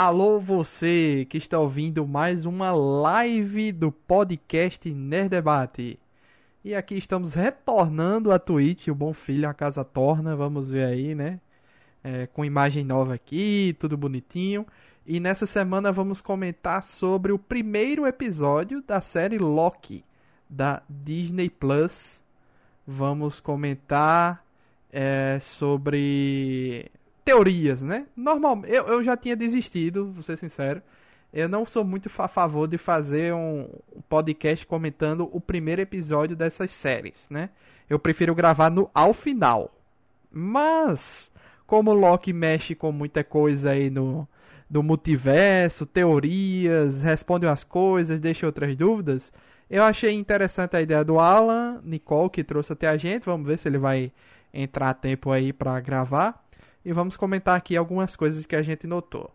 Alô você que está ouvindo mais uma live do podcast Nerd Debate. E aqui estamos retornando a Twitch, o Bom Filho, a Casa Torna, vamos ver aí, né? É, com imagem nova aqui, tudo bonitinho. E nessa semana vamos comentar sobre o primeiro episódio da série Loki, da Disney Plus. Vamos comentar é, sobre teorias, né? Normal, eu, eu já tinha desistido, vou ser sincero. Eu não sou muito a favor de fazer um podcast comentando o primeiro episódio dessas séries, né? Eu prefiro gravar no ao final. Mas como Loki mexe com muita coisa aí no do multiverso, teorias, responde umas coisas, deixa outras dúvidas. Eu achei interessante a ideia do Alan Nicole que trouxe até a gente. Vamos ver se ele vai entrar a tempo aí para gravar. E vamos comentar aqui algumas coisas que a gente notou.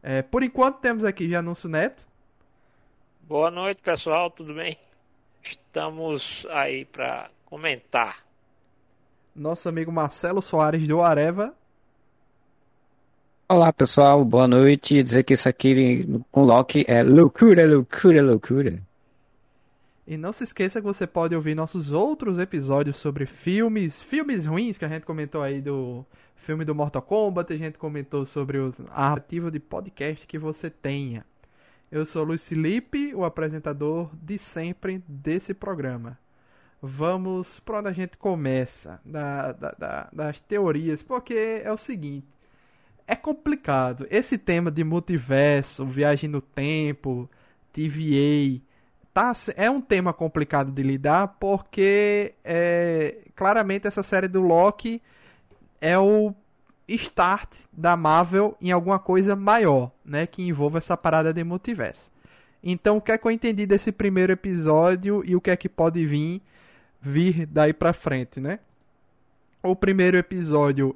É, por enquanto temos aqui de anúncio neto. Boa noite, pessoal, tudo bem? Estamos aí para comentar. Nosso amigo Marcelo Soares do Areva. Olá, pessoal, boa noite. Dizer que isso aqui com Loki é loucura, loucura, loucura. E não se esqueça que você pode ouvir nossos outros episódios sobre filmes, filmes ruins que a gente comentou aí do filme do Mortal Kombat, a gente comentou sobre o arquivo de podcast que você tenha. Eu sou Luiz Felipe, o apresentador de sempre desse programa. Vamos para onde a gente começa, da, da, da, das teorias, porque é o seguinte, é complicado. Esse tema de multiverso, viagem no tempo, TVA, tá, é um tema complicado de lidar, porque é, claramente essa série do Loki é o start da Marvel em alguma coisa maior, né, que envolva essa parada de multiverso. Então, o que é que eu entendi desse primeiro episódio e o que é que pode vir vir daí para frente, né? O primeiro episódio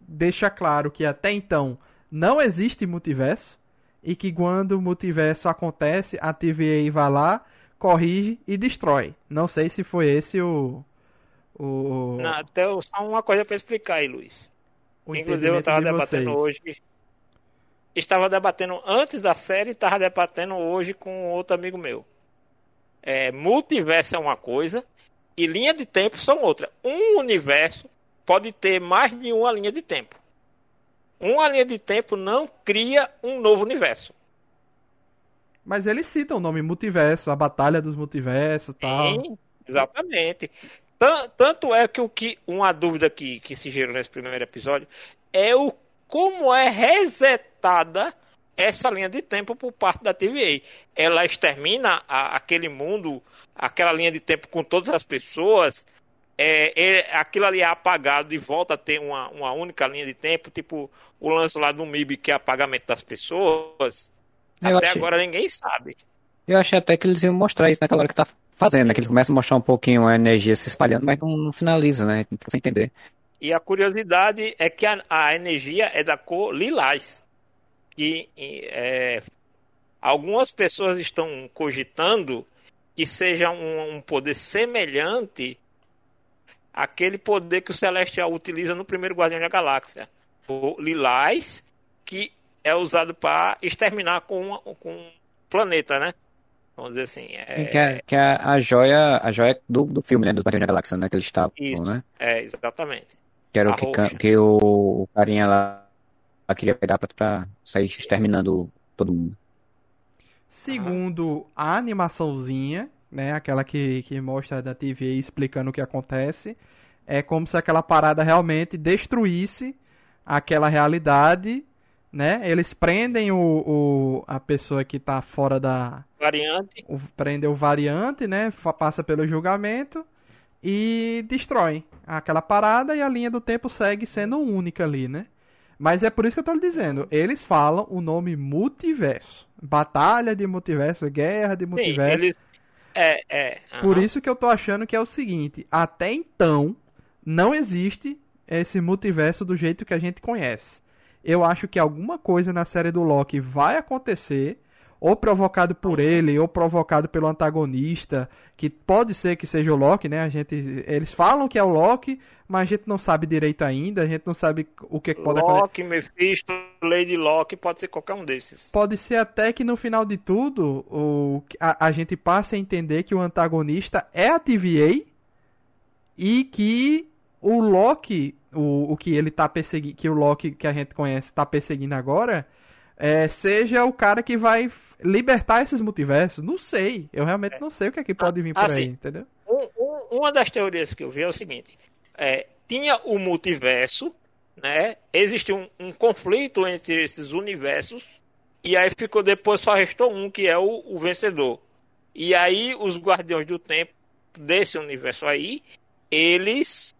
deixa claro que até então não existe multiverso e que quando o multiverso acontece, a TVA vai lá, corrige e destrói. Não sei se foi esse o o... Não, até só uma coisa para explicar aí, Luiz. O Inclusive eu estava de debatendo vocês. hoje. Estava debatendo antes da série, estava debatendo hoje com outro amigo meu. É, multiverso é uma coisa e linha de tempo são outra. Um universo pode ter mais de uma linha de tempo. Uma linha de tempo não cria um novo universo. Mas eles citam o nome multiverso, a batalha dos multiversos e tal. Sim, exatamente. Tanto é que o que uma dúvida que, que se gerou nesse primeiro episódio é o como é resetada essa linha de tempo por parte da TVA. Ela extermina a, aquele mundo, aquela linha de tempo com todas as pessoas. É, é, aquilo ali é apagado e volta a ter uma, uma única linha de tempo, tipo o lance lá do MIB, que é apagamento das pessoas. Eu até achei... agora ninguém sabe. Eu achei até que eles iam mostrar isso naquela hora que tá fazendo, né? Que começam a mostrar um pouquinho a energia se espalhando, mas não, não finaliza, né? Sem entender. E a curiosidade é que a, a energia é da cor lilás. Que é, algumas pessoas estão cogitando que seja um, um, poder semelhante àquele poder que o Celestial utiliza no primeiro Guardião da Galáxia. O lilás, que é usado para exterminar com, com um planeta, né? Vamos dizer assim. É... Que, é, que é a joia, a joia do, do filme, né? Do Guardião da Galáxia, né? Que eles estavam, Isso, né? É, exatamente. Que era o que, que o, o carinha lá queria pegar pra, pra sair exterminando todo mundo. Segundo a animaçãozinha, né? Aquela que, que mostra da TV explicando o que acontece. É como se aquela parada realmente destruísse aquela realidade né? Eles prendem o, o a pessoa que está fora da variante, o, prendem o variante, né? Passa pelo julgamento e destrói aquela parada e a linha do tempo segue sendo única ali, né? Mas é por isso que eu estou lhe dizendo, eles falam o nome multiverso, batalha de multiverso, guerra de multiverso. Sim, eles... É, é. Uhum. Por isso que eu tô achando que é o seguinte, até então não existe esse multiverso do jeito que a gente conhece eu acho que alguma coisa na série do Loki vai acontecer, ou provocado por ele, ou provocado pelo antagonista, que pode ser que seja o Loki, né? A gente, eles falam que é o Loki, mas a gente não sabe direito ainda, a gente não sabe o que, que pode acontecer. Loki, Mephisto, Lady Loki, pode ser qualquer um desses. Pode ser até que no final de tudo, o, a, a gente passe a entender que o antagonista é a TVA e que o Loki, o, o que ele tá perseguindo, que o Loki que a gente conhece tá perseguindo agora, é, seja o cara que vai libertar esses multiversos. Não sei. Eu realmente é. não sei o que é que pode vir por assim, aí, entendeu? Um, um, uma das teorias que eu vi é o seguinte: é, tinha o multiverso, né? Existe um, um, conflito entre esses universos, e aí ficou depois só restou um, que é o, o vencedor. E aí os Guardiões do Tempo desse universo aí, eles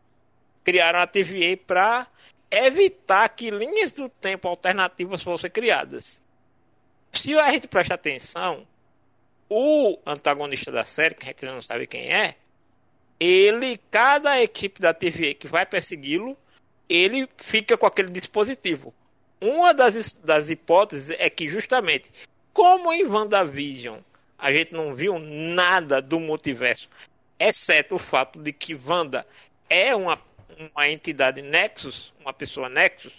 criaram a TVA para evitar que linhas do tempo alternativas fossem criadas. Se a gente prestar atenção, o antagonista da série, que a gente não sabe quem é, ele, cada equipe da TVA que vai persegui-lo, ele fica com aquele dispositivo. Uma das, das hipóteses é que justamente, como em WandaVision a gente não viu nada do multiverso, exceto o fato de que Wanda é uma uma entidade Nexus, uma pessoa Nexus.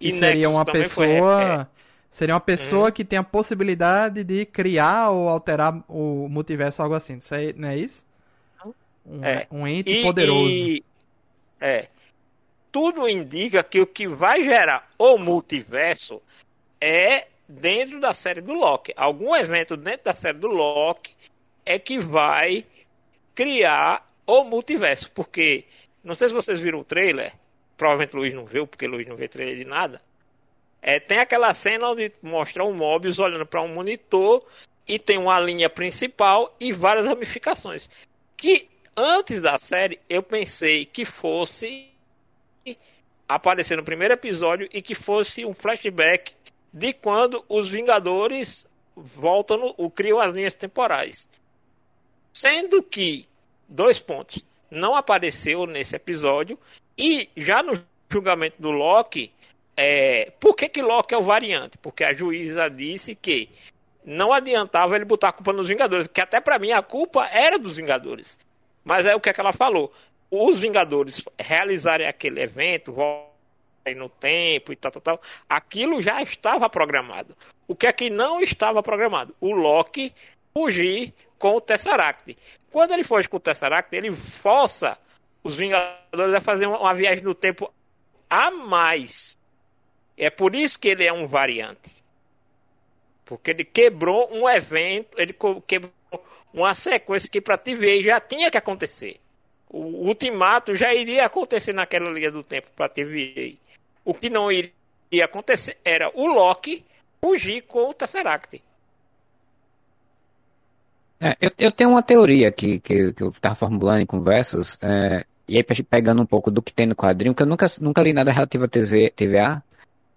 E, e seria Nexus uma pessoa. Foi, é, seria uma pessoa uhum. que tem a possibilidade de criar ou alterar o multiverso, algo assim. Isso aí, não é isso? Um, é. um ente e, poderoso. E, é. Tudo indica que o que vai gerar o multiverso é dentro da série do Loki. Algum evento dentro da série do Loki é que vai criar o multiverso. Porque não sei se vocês viram o trailer. Provavelmente o Luiz não viu, porque o Luiz não vê trailer de nada. É, tem aquela cena onde mostra um Mobius olhando para um monitor e tem uma linha principal e várias ramificações. Que antes da série eu pensei que fosse aparecer no primeiro episódio e que fosse um flashback de quando os Vingadores voltam no, o criam as linhas temporais. Sendo que dois pontos não apareceu nesse episódio. E já no julgamento do Loki, é, por que, que Loki é o variante? Porque a juíza disse que não adiantava ele botar a culpa nos Vingadores, que até para mim a culpa era dos Vingadores. Mas é o que, é que ela falou. Os Vingadores realizarem aquele evento, no tempo e tal, tal, tal, aquilo já estava programado. O que é que não estava programado? O Loki fugir com o Tesseract. Quando ele foge com o Tesseract, ele força os Vingadores a fazer uma viagem no tempo a mais. É por isso que ele é um variante. Porque ele quebrou um evento, ele quebrou uma sequência que para TV já tinha que acontecer. O ultimato já iria acontecer naquela linha do tempo para TV. O que não iria acontecer era o Loki fugir com o Tesseract. É, eu, eu, tenho uma teoria aqui que, que eu estava formulando em conversas, é, e aí pegando um pouco do que tem no quadrinho, que eu nunca, nunca li nada relativo a TV, TVA,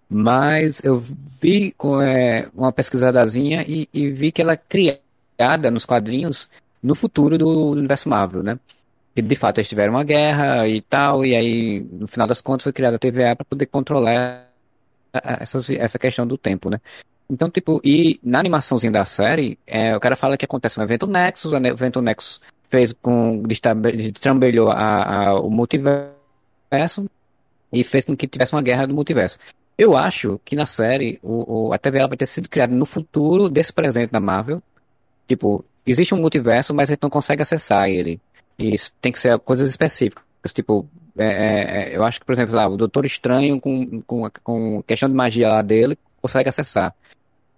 mas eu vi com é, uma pesquisadazinha e, e, vi que ela é criada nos quadrinhos no futuro do universo Marvel, né? Que de fato eles tiveram uma guerra e tal, e aí no final das contas foi criada a TVA para poder controlar essas, essa questão do tempo, né? Então, tipo, e na animaçãozinha da série, é, o cara fala que acontece um evento Nexus, o evento Nexus fez com. destrambelhou a, a, o multiverso e fez com que tivesse uma guerra do multiverso. Eu acho que na série o, o, a TVA vai ter sido criada no futuro desse presente da Marvel. Tipo, existe um multiverso, mas a gente não consegue acessar ele. E isso tem que ser coisas específicas. Tipo, é, é, é eu acho que, por exemplo, lá, o Doutor Estranho com, com, com questão de magia lá dele consegue acessar.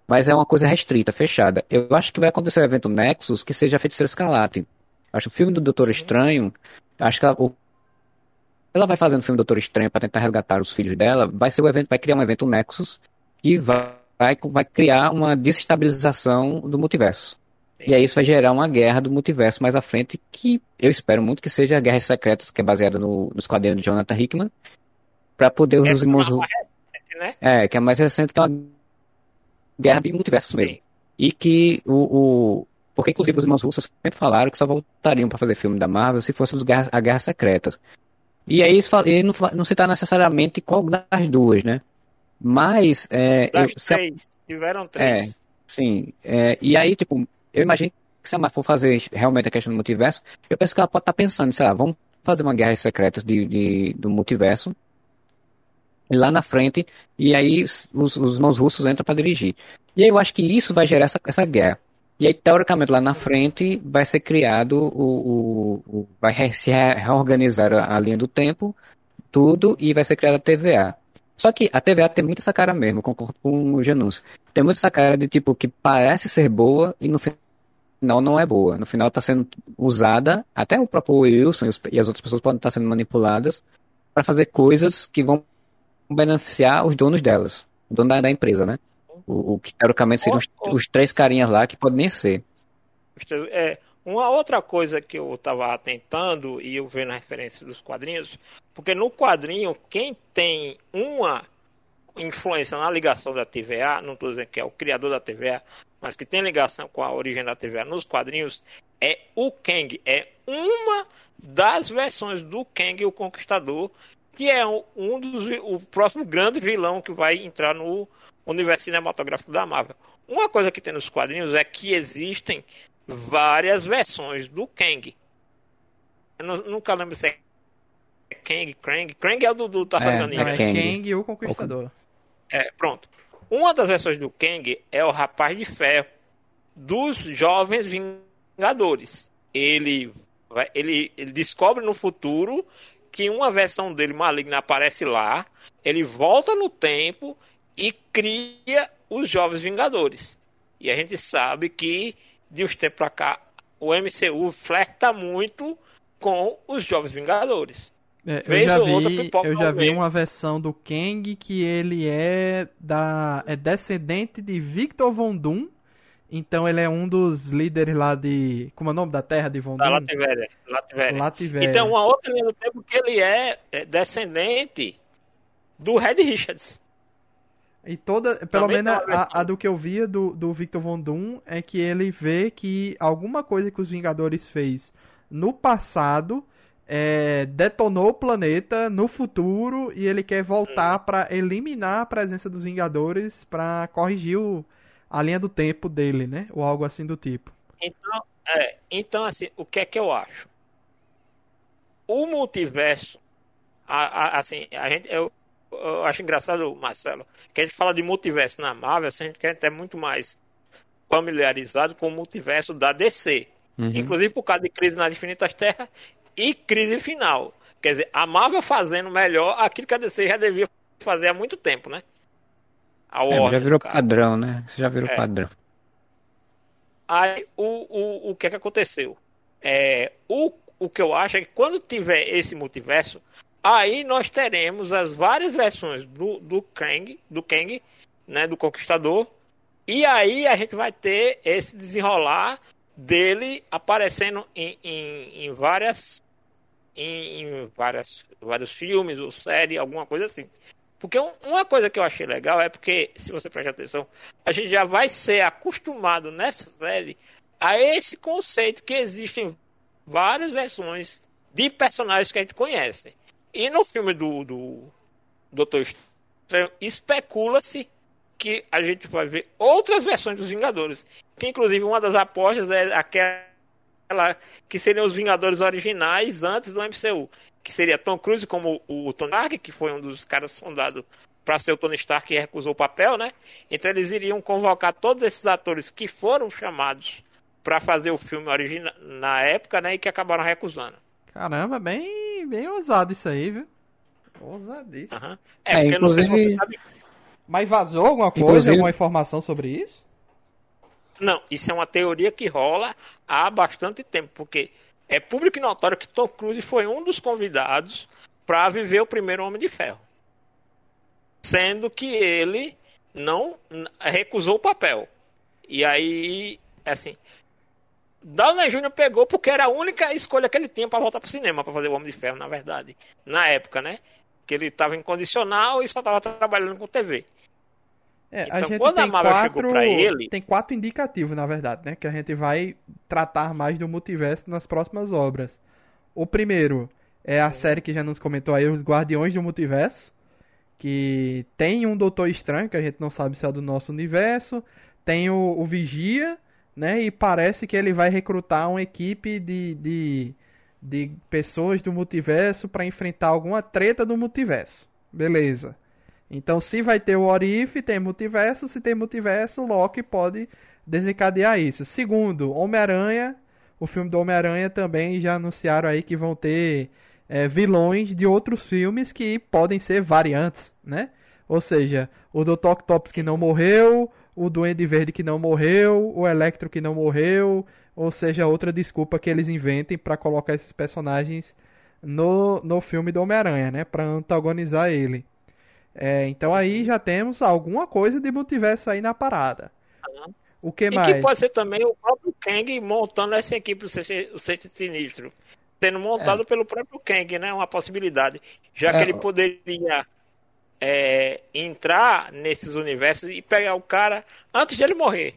Mas é uma coisa restrita, fechada. Eu acho que vai acontecer o um evento Nexus que seja Feiticeiro Escalate. Acho que o filme do Doutor Estranho, acho que ela, o, ela vai fazendo o filme do Doutor Estranho para tentar resgatar os filhos dela, vai ser o evento, vai criar um evento Nexus que vai, vai, vai criar uma desestabilização do multiverso. E aí isso vai gerar uma guerra do multiverso mais à frente, que eu espero muito que seja a Guerras Secretas, que é baseada no, nos quadrinhos de Jonathan Hickman, para poder os irmãos... É, né? é, que é mais recente, que é uma guerra de multiversos mesmo. E que o, o. Porque, inclusive, os irmãos russos sempre falaram que só voltariam para fazer filme da Marvel se fosse guerra, a Guerra Secreta. E aí ele não, não citar necessariamente qual das duas, né? Mas. É, eu, três. Tiveram três. É, Sim. É, e aí, tipo, eu imagino que se a Marvel for fazer realmente a questão do multiverso, eu penso que ela pode estar pensando, sei lá, vamos fazer uma guerra secreta de, de, do multiverso lá na frente, e aí os, os mãos russos entram para dirigir. E aí eu acho que isso vai gerar essa, essa guerra. E aí, teoricamente, lá na frente vai ser criado o. o, o vai se reorganizar a, linha do tempo, tudo, e vai ser criada a TVA. Só que a TVA tem muito essa cara mesmo, concordo com o Janus. Tem muito essa cara de tipo que parece ser boa e no final não é boa. No final está sendo usada, até o próprio Wilson e as outras pessoas podem estar sendo manipuladas para fazer coisas que vão beneficiar os donos delas, o dono da, da empresa, né? O, o, que teoricamente seriam os, os, três carinhas lá que podem nem ser. É, uma outra coisa que eu estava atentando e eu vendo a referência dos quadrinhos, porque no quadrinho, quem tem uma influência na ligação da TVA, não estou dizendo que é o criador da TVA, mas que tem ligação com a origem da TVA nos quadrinhos, é o Kang. É uma das versões do Kang, o Conquistador, que é um dos o próximo grande vilão que vai entrar no universo cinematográfico da Marvel. Uma coisa que tem nos quadrinhos é que existem várias versões do Kang. Eu nunca lembro se é Kang, Krang. Krang é o do, do Tartaruga é, É Kang e o Conquistador. É, pronto. Uma das versões do Kang é o Rapaz de Ferro dos Jovens Vingadores. Ele, ele, ele descobre no futuro que uma versão dele maligna aparece lá, ele volta no tempo e cria os Jovens Vingadores. E a gente sabe que de uns tempos pra cá o MCU flerta muito com os Jovens Vingadores. É, eu já vi, eu já vi uma versão do Kang que ele é da é descendente de Victor Von Doom então ele é um dos líderes lá de. Como é o nome da terra de Von Da Lativéria. Lativéria. Lativéria. Então, uma outra linha do tempo que ele é, é descendente do Red Richards. E toda, pelo Também menos a, a, do que eu via do, do Victor Von Doom é que ele vê que alguma coisa que os Vingadores fez no passado é, detonou o planeta no futuro e ele quer voltar hum. para eliminar a presença dos Vingadores para corrigir o, a linha do tempo dele, né? Ou algo assim do tipo. Então, é, então assim, o que é que eu acho? O multiverso, a, a, assim, a gente, eu, eu, acho engraçado, Marcelo, que a gente fala de multiverso na Marvel, assim, a gente quer é muito mais familiarizado com o multiverso da DC. Uhum. Inclusive por causa de Crise nas Infinitas Terras e Crise Final. Quer dizer, a Marvel fazendo melhor aquilo que a DC já devia fazer há muito tempo, né? A é, já virou padrão, né? Você já virou é. padrão. Aí o, o, o que é que aconteceu? É, o, o que eu acho é que quando tiver esse multiverso, aí nós teremos as várias versões do, do Kang, do Kang, né, do Conquistador, e aí a gente vai ter esse desenrolar dele aparecendo em, em, em várias em, em várias, vários filmes ou série, alguma coisa assim. Porque uma coisa que eu achei legal é porque, se você prestar atenção, a gente já vai ser acostumado nessa série a esse conceito que existem várias versões de personagens que a gente conhece. E no filme do, do Doutor Estranho, especula-se que a gente vai ver outras versões dos Vingadores. Que inclusive uma das apostas é aquela que seriam os Vingadores originais antes do MCU que seria Tom Cruise como o Tony Stark, que foi um dos caras sondados para ser o Tony Stark e recusou o papel, né? Então eles iriam convocar todos esses atores que foram chamados para fazer o filme original na época, né? E que acabaram recusando. Caramba, bem, bem ousado isso aí, viu? Ousadíssimo. Uhum. É, é, porque inclusive... não sei se sabe... Mas vazou alguma coisa, inclusive... alguma informação sobre isso? Não, isso é uma teoria que rola há bastante tempo, porque é público e notório que Tom Cruise foi um dos convidados para viver o primeiro Homem de Ferro. Sendo que ele não recusou o papel. E aí, assim, Downey Jr. pegou porque era a única escolha que ele tinha para voltar pro cinema, para fazer o Homem de Ferro, na verdade. Na época, né? Que ele estava incondicional e só estava trabalhando com TV. É, então, a gente quando tem a Marvel quatro, chegou pra ele. Tem quatro indicativos, na verdade, né? Que a gente vai tratar mais do multiverso nas próximas obras. O primeiro é a série que já nos comentou aí, Os Guardiões do Multiverso. que tem um Doutor Estranho, que a gente não sabe se é do nosso universo, tem o, o Vigia, né? E parece que ele vai recrutar uma equipe de, de, de pessoas do multiverso para enfrentar alguma treta do multiverso. Beleza. Então, se vai ter o Orif, tem multiverso. Se tem multiverso, Loki pode desencadear isso. Segundo, Homem-Aranha. O filme do Homem-Aranha também já anunciaram aí que vão ter é, vilões de outros filmes que podem ser variantes, né? Ou seja, o Dr. Octopus que não morreu, o Duende Verde que não morreu, o Electro que não morreu, ou seja, outra desculpa que eles inventem para colocar esses personagens no, no filme do Homem-Aranha, né? Para antagonizar ele. É, então aí já temos alguma coisa de multiverso aí na parada. O que e mais? que pode ser também o próprio Kang montando essa equipe do Sexto Sinistro. Sendo montado é. pelo próprio Kang, né? Uma possibilidade. Já que é. ele poderia é, entrar nesses universos e pegar o cara antes de ele morrer.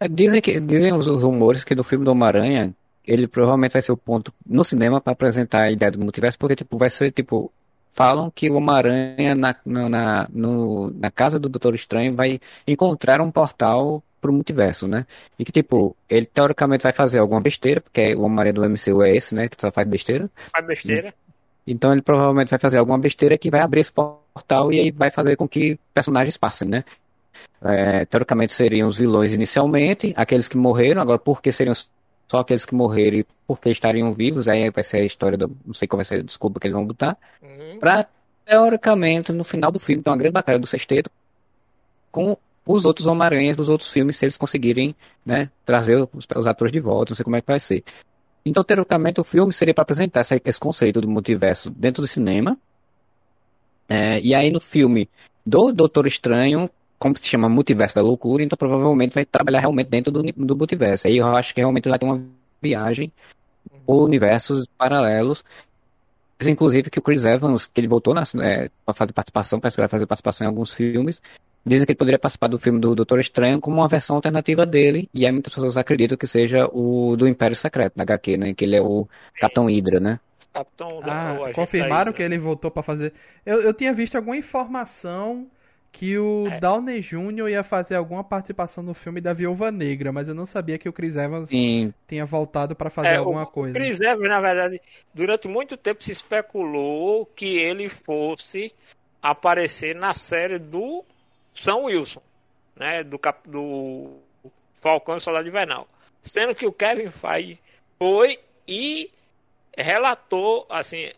É, dizem que dizem os, os rumores que do filme do Homem-Aranha ele provavelmente vai ser o ponto no cinema para apresentar a ideia do multiverso, porque tipo vai ser tipo falam que o Homem-Aranha na, na, no, na casa do Doutor Estranho vai encontrar um portal pro multiverso, né? E que, tipo, ele teoricamente vai fazer alguma besteira, porque o Homem-Aranha do MCU é esse, né? Que só faz besteira. Faz besteira. Então ele provavelmente vai fazer alguma besteira que vai abrir esse portal e aí vai fazer com que personagens passem, né? É, teoricamente seriam os vilões inicialmente, aqueles que morreram, agora por que seriam só aqueles que morreram e porque estariam vivos, aí vai ser a história do. Não sei qual vai ser a desculpa que eles vão botar. Uhum. Pra, teoricamente, no final do filme, ter uma grande batalha do sexteto com os outros Homem-Aranhas dos outros filmes, se eles conseguirem né, trazer os, os, atores de volta, não sei como é que vai ser. Então, teoricamente, o filme seria para apresentar esse, esse, conceito do multiverso dentro do cinema. É, e aí, no filme do Doutor Estranho, como se chama Multiverso da Loucura, então provavelmente vai trabalhar realmente dentro do, do multiverso. Aí eu acho que realmente vai ter uma viagem por universos paralelos. Inclusive que o Chris Evans, que ele voltou é, para fazer participação, parece que vai fazer participação em alguns filmes, Dizem que ele poderia participar do filme do Doutor Estranho como uma versão alternativa dele, e aí muitas pessoas acreditam que seja o do Império Secreto, na HQ, né? Que ele é o Capitão Hydra, né? Capitão ah, confirmaram que ele voltou para fazer. Eu, eu tinha visto alguma informação que o é. Downey Jr. ia fazer alguma participação no filme da Viúva Negra, mas eu não sabia que o Chris Evans Sim. tinha voltado para fazer é, alguma o, coisa. O Chris Evans, na verdade, durante muito tempo se especulou que ele fosse aparecer na série do são Wilson, né, do, cap, do Falcão e Soldado Invernal. Sendo que o Kevin Feige foi e relatou, assim,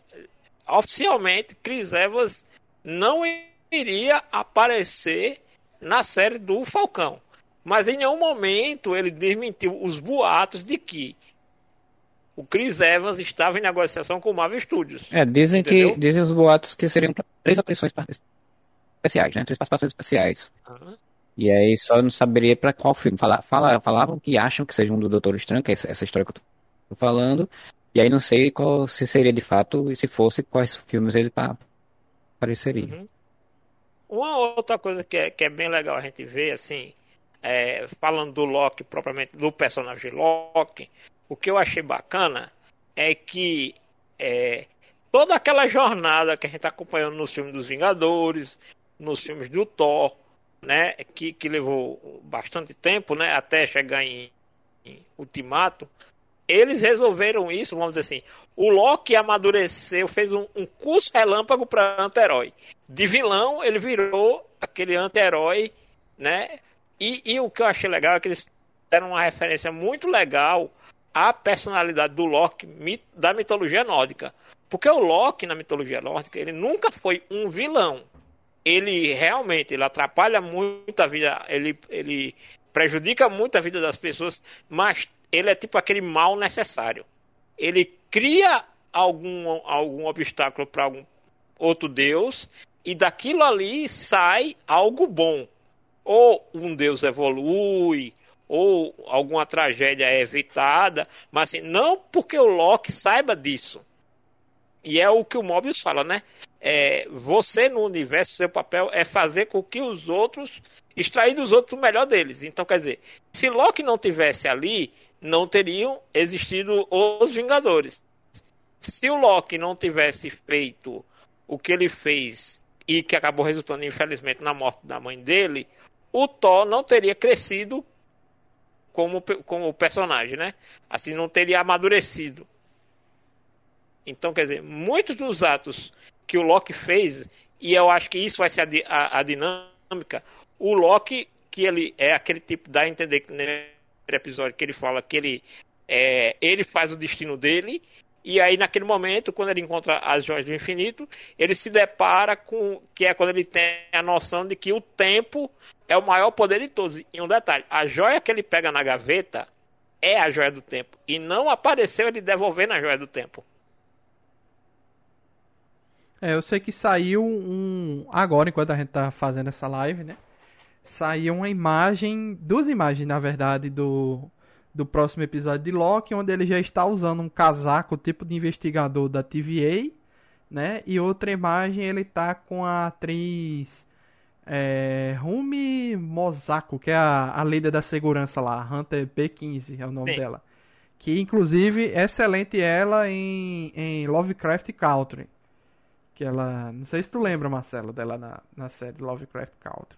oficialmente, Chris Evans não iria aparecer na série do Falcão. Mas em nenhum momento ele desmentiu os boatos de que o Chris Evans estava em negociação com o Marvel Studios. É, dizem entendeu? que dizem os boatos que seriam três aparições especiais, né? Três participações especiais. Uhum. E aí só não saberia para qual filme. Fala, fala, falavam que acham que seja um do Doutor Estranho, que é essa, essa história que eu tô falando. E aí não sei qual, se seria de fato, e se fosse, quais filmes ele apareceria. Uhum. Uma outra coisa que é, que é bem legal a gente ver, assim, é, falando do Loki, propriamente do personagem Loki, o que eu achei bacana é que é, toda aquela jornada que a gente está acompanhando nos filmes dos Vingadores, nos filmes do Thor, né, que, que levou bastante tempo, né, até chegar em, em Ultimato, eles resolveram isso, vamos dizer assim. O Loki amadureceu, fez um, um curso relâmpago para anti-herói. De vilão, ele virou aquele anti-herói, né? E, e, o que eu achei legal é que eles deram uma referência muito legal à personalidade do Loki da mitologia nórdica. Porque o Loki, na mitologia nórdica, ele nunca foi um vilão ele realmente ele atrapalha muito a vida, ele, ele prejudica muito a vida das pessoas, mas ele é tipo aquele mal necessário. Ele cria algum, algum obstáculo para algum outro deus e daquilo ali sai algo bom. Ou um deus evolui, ou alguma tragédia é evitada, mas assim, não porque o Loki saiba disso. E é o que o Mobius fala, né? É, você no universo, seu papel é fazer com que os outros, extrair dos outros o melhor deles. Então, quer dizer, se Loki não tivesse ali, não teriam existido os Vingadores. Se o Loki não tivesse feito o que ele fez e que acabou resultando, infelizmente, na morte da mãe dele, o Thor não teria crescido como, como personagem, né? Assim, não teria amadurecido. Então, quer dizer, muitos dos atos que o Loki fez, e eu acho que isso vai ser a, a, a dinâmica, o Loki, que ele é aquele tipo, dá a entender que no episódio que ele fala que ele, é, ele faz o destino dele, e aí naquele momento, quando ele encontra as joias do infinito, ele se depara com, que é quando ele tem a noção de que o tempo é o maior poder de todos. E um detalhe, a joia que ele pega na gaveta é a joia do tempo, e não apareceu ele devolvendo a joia do tempo. É, eu sei que saiu um. Agora, enquanto a gente tá fazendo essa live, né? Saiu uma imagem. Duas imagens, na verdade, do. Do próximo episódio de Loki, onde ele já está usando um casaco tipo de investigador da TVA, né? E outra imagem ele tá com a atriz é, Rumi Mosako, que é a, a líder da segurança lá, Hunter B15 é o nome Sim. dela. Que inclusive é excelente ela em, em Lovecraft Country. Que ela. Não sei se tu lembra, Marcelo, dela na, na série Lovecraft Country.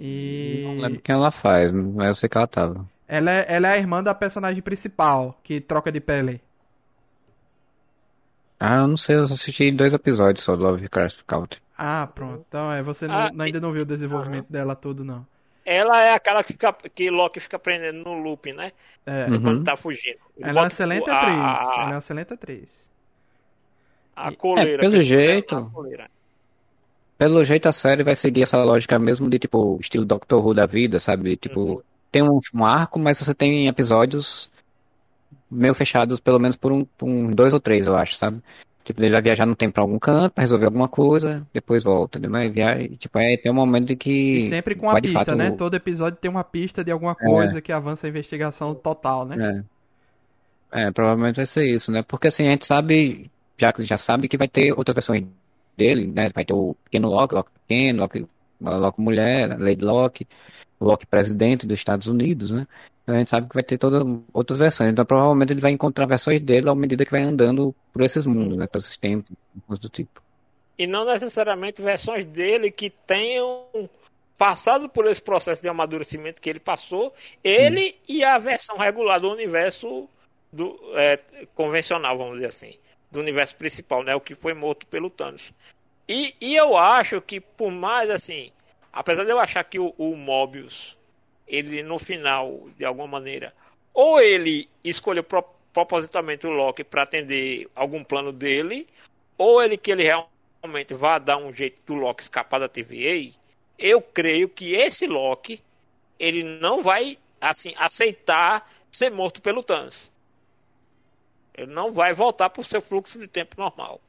E. Não lembro quem ela faz, mas eu sei que ela tava. Ela é, ela é a irmã da personagem principal, que troca de pele. Ah, eu não sei, eu assisti dois episódios só do Lovecraft Country. Ah, pronto. Então é, você ah, não, ainda não viu o desenvolvimento ah, dela todo, não. Ela é aquela que, fica, que Loki fica prendendo no loop, né? É. Quando uhum. tá fugindo. Ela é uma excelente atriz. Ela é uma excelente atriz. A coleira. É, pelo jeito. Pelo jeito a série vai seguir essa lógica mesmo de tipo, estilo Doctor Who da vida, sabe? Tipo, uhum. tem um, um, arco, mas você tem episódios meio fechados, pelo menos por um, por um dois ou três, eu acho, sabe? Tipo, ele vai viajar no tempo pra algum canto, pra resolver alguma coisa, depois volta, entendeu? Vai viajar, tipo, é, tem um momento que. E sempre com a pista, fato, né? Todo episódio tem uma pista de alguma coisa é. que avança a investigação total, né? É. é, provavelmente vai ser isso, né? Porque assim, a gente sabe já, já sabe que vai ter outras versões dele, né? Vai ter o pequeno Loki, Loki pequeno, Loki, Loki mulher, Lady Loki, Loki presidente dos Estados Unidos, né? Então a gente sabe que vai ter todas outras versões. Então provavelmente ele vai encontrar versões dele à medida que vai andando por esses mundos, né? Por esses tempos, coisas do tipo. E não necessariamente versões dele que tenham passado por esse processo de amadurecimento que ele passou, ele hum. e a versão regular do universo do, é, convencional, vamos dizer assim do universo principal, né? O que foi morto pelo Thanos. E, e eu acho que, por mais assim, apesar de eu achar que o, o Mobius, ele no final, de alguma maneira, ou ele escolheu pro, propositalmente o Loki para atender algum plano dele, ou ele que ele realmente vá dar um jeito do Loki escapar da TVA, eu creio que esse Loki ele não vai assim aceitar ser morto pelo Thanos. Ele não vai voltar para o seu fluxo de tempo normal.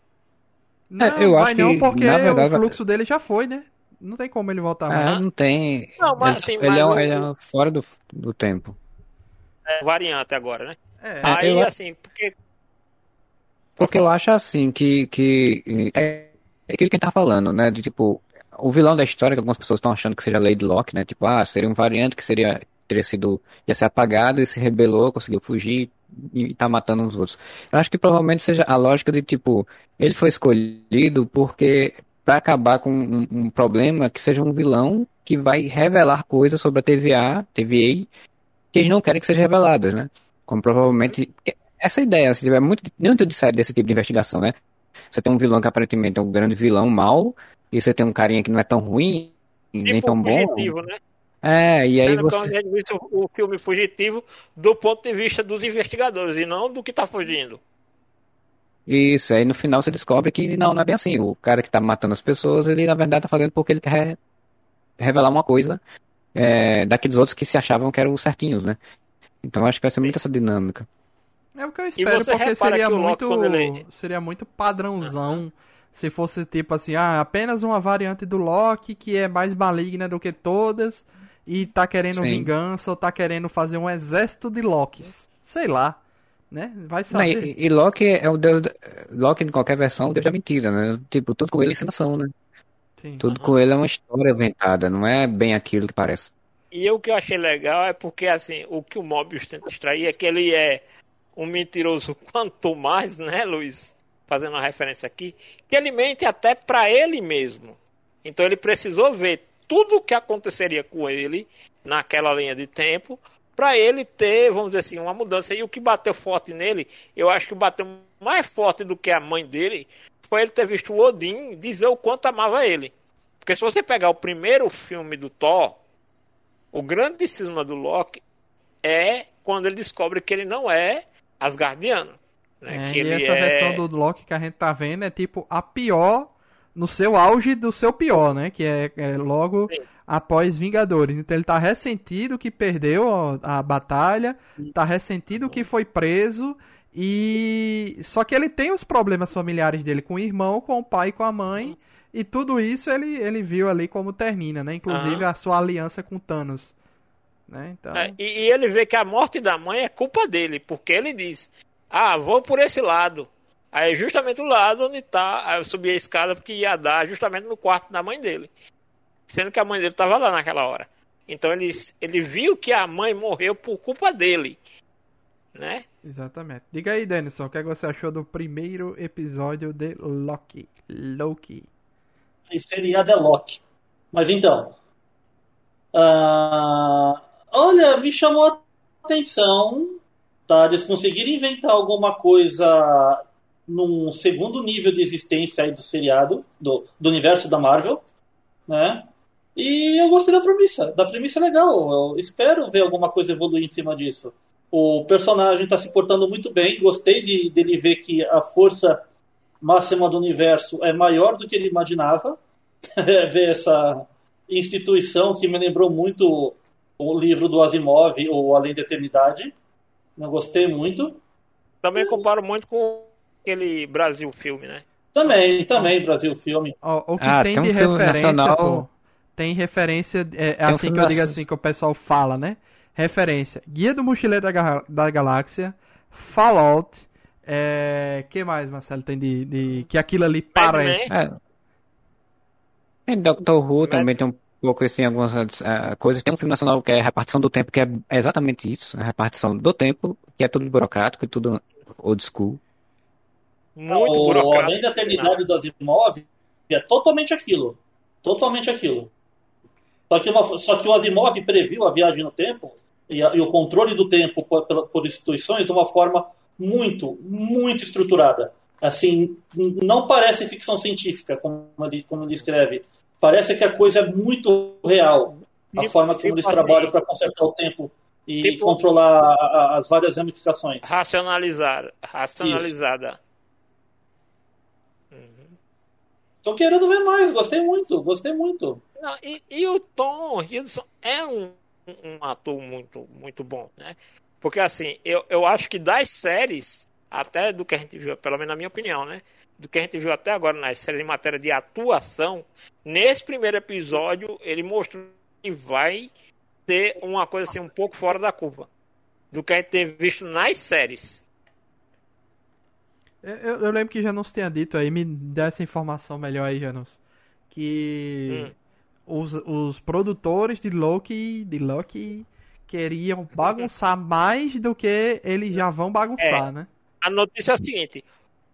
Não, é, eu vai acho não, porque verdade, o fluxo dele já foi, né? Não tem como ele voltar mais. É, não tem. Não, mas, assim, ele, é, o... ele, é, fora do, do tempo. É variante agora, né? É. Aí, eu... assim, porque. Porque eu acho assim que. que é, é aquilo que a gente tá falando, né? De tipo, o vilão da história, que algumas pessoas estão achando que seja Lady Locke, né? Tipo, ah, seria um variante que seria teria sido ia ser apagado e se rebelou, conseguiu fugir e tá matando os outros. Eu acho que provavelmente seja a lógica de tipo, ele foi escolhido porque para acabar com um, um, problema que seja um vilão que vai revelar coisas sobre a TVA, TVA que eles não querem que sejam reveladas, né? Como provavelmente essa ideia, se tiver muito muito de série desse tipo de investigação, né? Você tem um vilão que aparentemente é um grande vilão mal e você tem um carinha que não é tão ruim tipo nem tão bom. Né? É, e aí você... que visto o filme fugitivo do ponto de vista dos investigadores e não do que tá fugindo. Isso, aí no final você descobre que não, não é bem assim. O cara que tá matando as pessoas, ele na verdade tá fazendo porque ele quer revelar uma coisa é, daqueles outros que se achavam que eram certinhos, né? Então acho que vai ser muito essa dinâmica. É o que eu espero, porque seria muito, ele... seria muito padrãozão se fosse tipo assim, ah, apenas uma variante do Loki que é mais maligna do que todas e tá querendo Sim. vingança ou tá querendo fazer um exército de Lokis. Sei lá. Né? Vai saber. Não, e, e, Loki é o deus. Loki em qualquer versão, o deus da mentira, né? Tipo, tudo com ele é encenação, né? Sim. Tudo uhum. com ele é uma história inventada, não é bem aquilo que parece. E o que eu achei legal é porque, assim, o que o Mobius tenta extrair é que ele é um mentiroso quanto mais, né, Luiz? fazendo uma referência aqui, que ele mente até para ele mesmo. Então ele precisou ver tudo o que aconteceria com ele naquela linha de tempo para ele ter, vamos dizer assim, uma mudança. E o que bateu forte nele, eu acho que bateu mais forte do que a mãe dele, foi ele ter visto o Odin dizer o quanto amava ele. Porque se você pegar o primeiro filme do Thor, o grande cisma do Loki é quando ele descobre que ele não é Asgardiano. Né? É, que e essa é... versão do Loki que a gente tá vendo é tipo a pior no seu auge do seu pior, né? Que é, é logo Sim. após Vingadores. Então ele tá ressentido que perdeu a, batalha, tá ressentido que foi preso e só que ele tem os problemas familiares dele com o irmão, com o pai com a mãe. E tudo isso ele, ele viu ali como termina, né? Inclusive a sua aliança com Thanos. Né? Então, É, e, e ele vê que a morte da mãe é culpa dele, porque ele diz: Ah, vou por esse lado. Aí é justamente o lado onde tá. Aí eu subi a escada porque ia dar justamente no quarto da mãe dele. Sendo que a mãe dele estava lá naquela hora. Então ele, ele viu que a mãe morreu por culpa dele. Né? Exatamente. Diga aí, Denison, o que, é que você achou do primeiro episódio de Loki? Loki. Aí seria The Loki. Mas então. ah, olha, me chamou a atenção. Tá? Eles conseguiram inventar alguma coisa num segundo nível de existência aí do seriado, do, do universo da Marvel. Né? E eu gostei da premissa. Da premissa é legal. Eu espero ver alguma coisa evoluir em cima disso. O personagem está se portando muito bem. Gostei de, dele ver que a força máxima do universo é maior do que ele imaginava. ver essa instituição que me lembrou muito o livro do Asimov, ou Além da Eternidade. Eu gostei muito. Também comparo muito com aquele Brasil filme, né? Também, também, Brasil Filme. Ó, o que Ah, tem, tem um de referência, nacional- pô, tem referência, é, é Tem um assim filme que eu digo nacional- assim, que o pessoal fala, né? Referência, Guia do Mochileiro da, Ga- da Galáxia, Fallout, é... que mais, Marcelo, tem de, de- que aquilo ali parece? É. Tem Doctor Who também tem um pouco assim, algumas eh, coisas. Tem um filme nacional que é repartição do tempo, que é exatamente isso, a repartição do tempo, que é tudo burocrático, tudo old school. Muito o burocrático. Além da Eternidade do Asimov é totalmente aquilo. Totalmente aquilo. Só que, uma- só que o Asimov previu a viagem no tempo e, a- e o controle do tempo por, por instituições de uma forma muito, muito estruturada. Assim, não parece ficção científica, como ele, como ele escreve. Parece que a coisa é muito real. A Tipo- forma como eles trabalham para consertar o tempo e Tipo- controlar a- a- as várias ramificações. Racionalizada. Racionalizada. Tô querendo ver mais, gostei muito, gostei muito. Não, e, e o Tom Hiddleston é um, um ator muito, muito bom, né? Porque assim, eu, eu acho que das séries, até do que a gente viu, pelo menos na minha opinião, né? Do que a gente viu até agora nas séries em matéria de atuação, nesse primeiro episódio ele mostrou que vai ter uma coisa assim um pouco fora da curva. Do que a gente tem visto nas séries. Eu, eu- eu lembro que Janus tinha dito aí, me dá essa informação melhor aí, Janus. Que Hum. os, os produtores de Loki, de Loki queriam bagunçar mais do que eles já vão bagunçar, né? A notícia é a seguinte: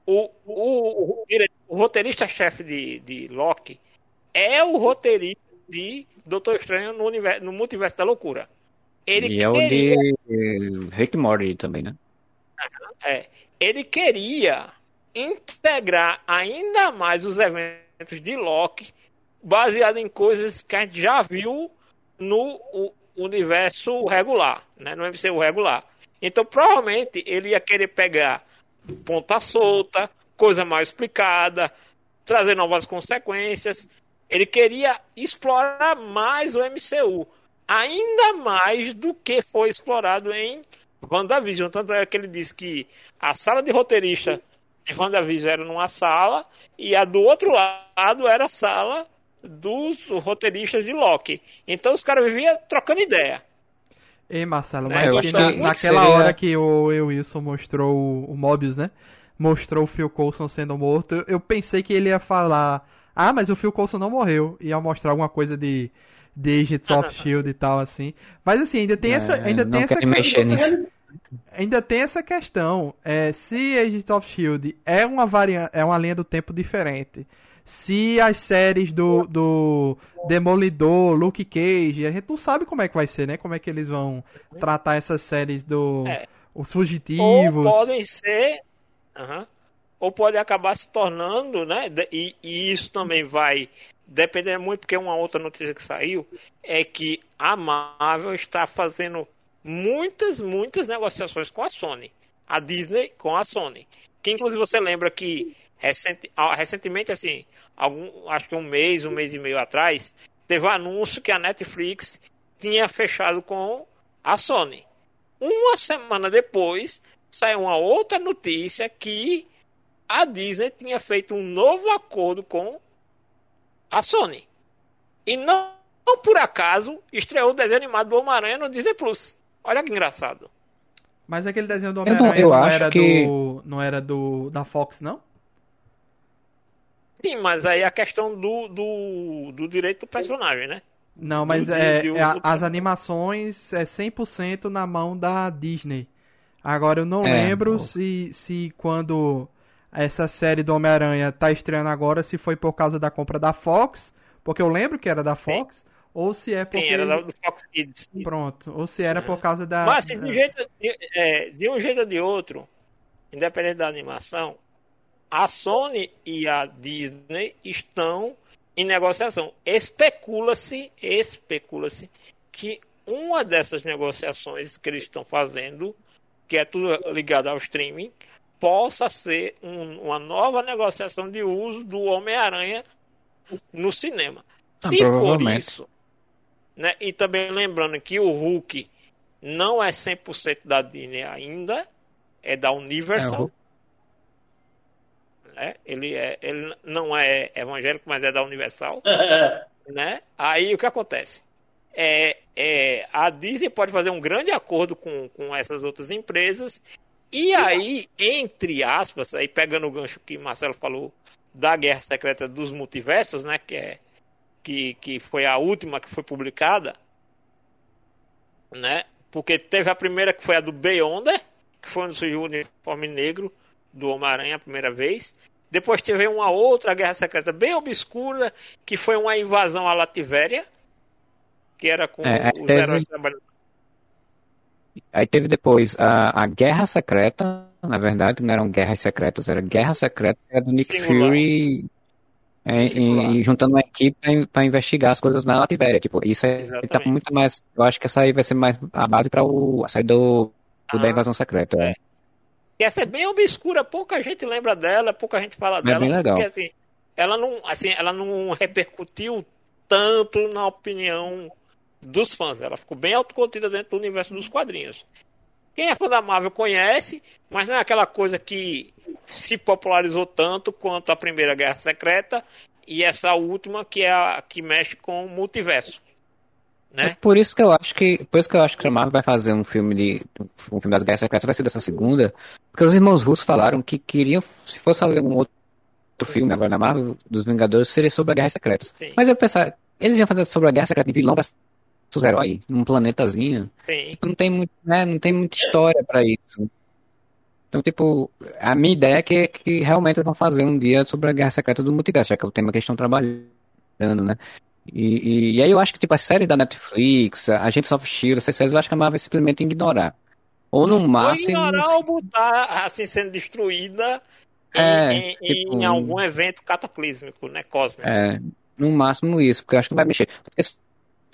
o, o, o, o roteirista-chefe de, de Loki é o roteirista de Doutor Estranho no, universo, no Multiverso da Loucura. Ele e é o queria, de Rick Morty também, né? é, ele queria integrar ainda mais os eventos de Loki baseado em coisas que a gente já viu no universo regular, né? no MCU regular. Então, provavelmente, ele ia querer pegar ponta solta, coisa mal explicada, trazer novas consequências. Ele queria explorar mais o MCU, ainda mais do que foi explorado em WandaVision. Tanto é que ele disse que a sala de roteirista de WandaVision era numa sala e a do outro lado era a sala dos roteiristas de Loki. Então os caras viviam trocando ideia. Ei, Marcelo, É, mas eu que na- que naquela seria- hora que o Will Wilson mostrou o, o Mobius, né? Mostrou o Phil Coulson sendo morto, eu, eu pensei que ele ia falar, ah, mas o Phil Coulson não morreu. Ia mostrar alguma coisa de, de Agents of S.H.I.E.L.D. e tal, assim. Mas assim, ainda tem essa... É, Ainda não tem essa mexer nisso. ainda tem essa questão. É, se Agents of Shield é uma variante, é uma linha do tempo diferente. Se as séries do, do Demolidor, Luke Cage, a gente não sabe como é que vai ser, né? Como é que eles vão tratar essas séries do É. os fugitivos. Ou podem ser. aham, ou pode acabar se tornando, né? E, e isso também vai depender muito, porque uma outra notícia que saiu é que a Marvel está fazendo muitas, muitas negociações com a Sony. A Disney com a Sony. Que inclusive você lembra que recente, recentemente, assim, algum, acho que um mês, um mês e meio atrás, teve um anúncio que a Netflix tinha fechado com a Sony. Uma semana depois, saiu uma outra notícia que a Disney tinha feito um novo acordo com a Sony. E não, não por acaso estreou o desenho animado do Homem-Aranha no Disney Plus. Olha que engraçado. Mas aquele desenho do não- Homem-Aranha não, acho era que- do não era do da Fox, não? Sim, mas aí a questão do, do, do direito do personagem, né? Não, mas Do- é, de- de é as animações é 100% na mão da Disney. Agora eu não É. lembro se, se quando essa série do Homem-Aranha tá estreando agora, se foi por causa da compra da Fox, porque eu lembro que era da Fox, ou se é porque Sim, era da- Fox Kids. pronto, ou se era por causa da Mas assim, de, jeito, de, é, de um jeito ou de outro, independente da animação, a Sony e a Disney estão em negociação. Especula-se, especula-se que uma dessas negociações que eles estão fazendo, que é tudo ligado ao streaming, possa ser um- uma nova negociação de uso do Homem-Aranha no cinema. Ah, Se for isso, né? E também lembrando que o Hulk não é 100% da Disney ainda, é da É, Universal. Hulk- né? Ele, é, ele não é evangélico, mas é da Universal. É, Né? Aí o que acontece? É, é, a Disney pode fazer um grande acordo com, com essas outras empresas. E aí, entre aspas, aí pegando o gancho que Marcelo falou da Guerra Secreta dos Multiversos, né? Que, é, que, que foi a última que foi publicada. Né? Porque teve a primeira que foi a do Beyonder, que foi onde surgiu o uniforme negro do Homem-Aranha a primeira vez. Depois teve uma outra guerra secreta bem obscura, que foi uma invasão à Lativéria, que era com É, é, os heróis trabalhando. Aí teve depois a, a Guerra Secreta, na verdade, não eram guerras secretas, era Guerra Secreta, do Nick Singular. Fury é, e, juntando uma equipe para investigar as coisas na Latibéria. Tipo, isso aí tá Exatamente. muito mais. Eu acho que essa aí vai ser mais a base para a saída do, do da Ah, invasão secreta. é. E essa é bem obscura, pouca gente lembra dela, pouca gente fala dela. É bem legal. Porque assim, ela não, assim, ela não repercutiu tanto na opinião dos fãs. Ela ficou bem autocontida dentro do universo dos quadrinhos. Quem é fã da Marvel conhece, mas não é aquela coisa que se popularizou tanto quanto a primeira Guerra Secreta e essa última que é a que mexe com o multiverso. É Né? por isso que eu acho que, por isso que eu acho que a Marvel vai fazer um filme de um filme das Guerras Secretas vai ser dessa segunda, porque os irmãos russos falaram que queriam, se fosse fazer um outro filme agora na Marvel dos Vingadores, seria sobre a Guerra Secreta. Mas eu pensar, eles iam fazer sobre a Guerra Secreta de vilão versus herói, num planetazinho. sim. Não tem muito, né, não tem muita história pra isso. Então, tipo, a minha ideia é que, que realmente vão fazer um dia sobre a Guerra Secreta do Multiverso, já que é o tema que eles estão trabalhando, né? E, e, e aí eu acho que, tipo, as séries da Netflix, a Agents of S.H.I.E.L.D., essas séries eu acho que a Marvel vai simplesmente ignorar. Ou no Ou máximo... ignorar ou botar assim sendo destruída em, É, em- tipo- em algum evento cataclísmico, né? Cósmico. É, no máximo isso, porque eu acho que vai mexer. Porque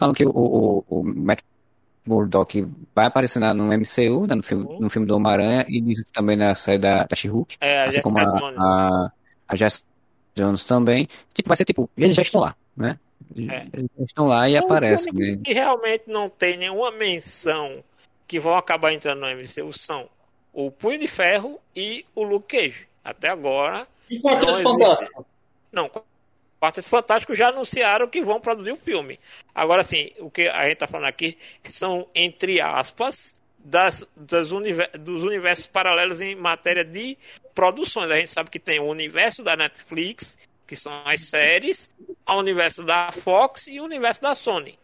falam que o, o, o Mac Murdock vai aparecer na, no MCU, né, no, filme, Uhum. no filme do Homem-Aranha, e diz também na série da, da She-Hulk, É, a assim como Jessica a, Jones. a, a Jessica Jones também. Tipo, vai ser tipo, eles já estão lá, né? É. Eles já estão lá e Os aparecem, únicos né? que realmente não tem nenhuma menção que vão acabar entrando no MCU são o Punho de Ferro e o Luke Cage. Até agora, E Quarteto. Fantástico? não. Quarteto Fantástico já anunciaram que vão produzir o filme. Agora, assim, o que a gente tá falando aqui são, entre aspas, das, das univer- dos universos paralelos em matéria de produções. A gente sabe que tem o universo da Netflix, que são as séries, o universo da Fox e o universo da Sony.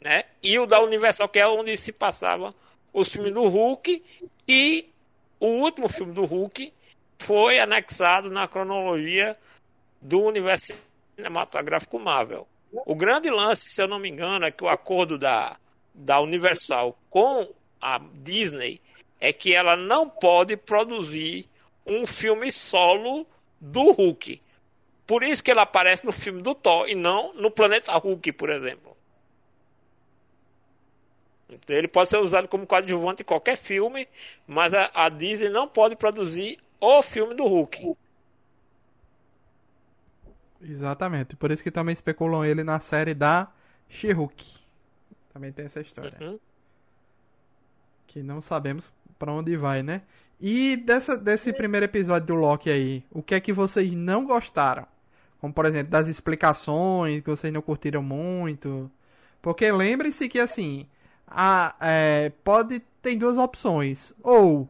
Né? E o da Universal, que é onde se passava os filmes do Hulk e o último filme do Hulk foi anexado na cronologia do universo cinematográfico Marvel. O grande lance, se eu não me engano, é que o acordo da, da Universal com a Disney é que ela não pode produzir um filme solo do Hulk. Por isso que ele aparece no filme do Thor e não no Planeta Hulk, por exemplo. Então, ele pode ser usado como coadjuvante em qualquer filme, mas a, a Disney não pode produzir o filme do Hulk. Exatamente. Por isso que também especulam ele na série da She-Hulk. Também tem essa história. Uhum. Que não sabemos para onde vai, né? E dessa, desse primeiro episódio do Loki aí, o que é que vocês não gostaram? Como, por exemplo, das explicações que vocês não curtiram muito. Porque lembrem-se que, assim, a, é, pode tem duas opções. Ou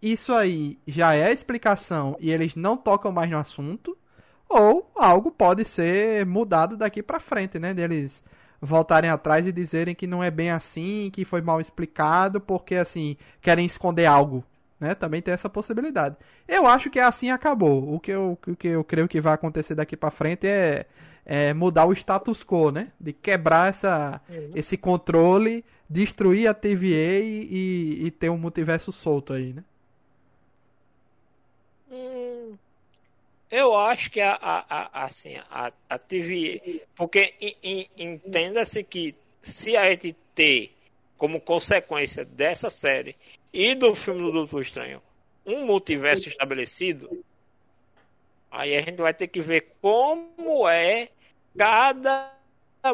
isso aí já é a explicação e eles não tocam mais no assunto, ou algo pode ser mudado daqui para frente, né? Deles voltarem atrás e dizerem que não é bem assim, que foi mal explicado, porque assim, querem esconder algo, né? Também tem essa possibilidade. Eu acho que assim acabou. O que eu, o que eu creio que vai acontecer daqui para frente é, é, mudar o status quo, né? De quebrar essa, uhum. esse controle, destruir a TVA e, e, e ter um multiverso solto aí, né? Hum, eu acho que a, a, a assim, a, a TVA. Porque entenda-se que se a gente ter como consequência dessa série e do filme do Doutor Estranho um multiverso estabelecido, aí a gente vai ter que ver como é cada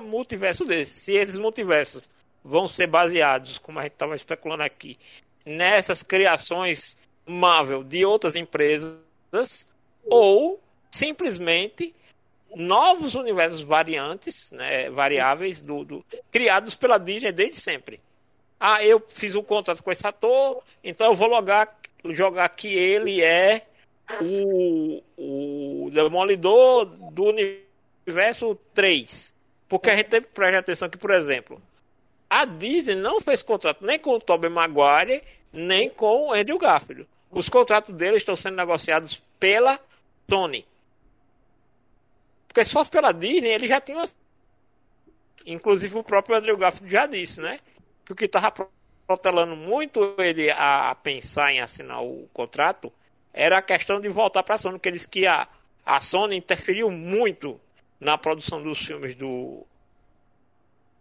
multiverso desse. Se esses multiversos vão ser baseados, como a gente estava especulando aqui, nessas criações Marvel de outras empresas, ou simplesmente novos universos variantes, né, variáveis, do, do, criados pela Disney desde sempre. Ah, eu fiz um contrato com esse ator, então eu vou logar, jogar que ele é o, o Demolidor do universo 3. Porque a gente tem que prestar atenção que, por exemplo, a Disney não fez contrato nem com o Tobey Maguire, nem com o Andrew Garfield. Os contratos deles estão sendo negociados pela Sony. Porque se fosse pela Disney, ele já tinha. Inclusive o próprio Andrew Garfield já disse, né? Que o que estava protelando muito ele a pensar em assinar o contrato era a questão de voltar para a Sony, porque ele disse que a, a Sony interferiu muito na produção dos filmes do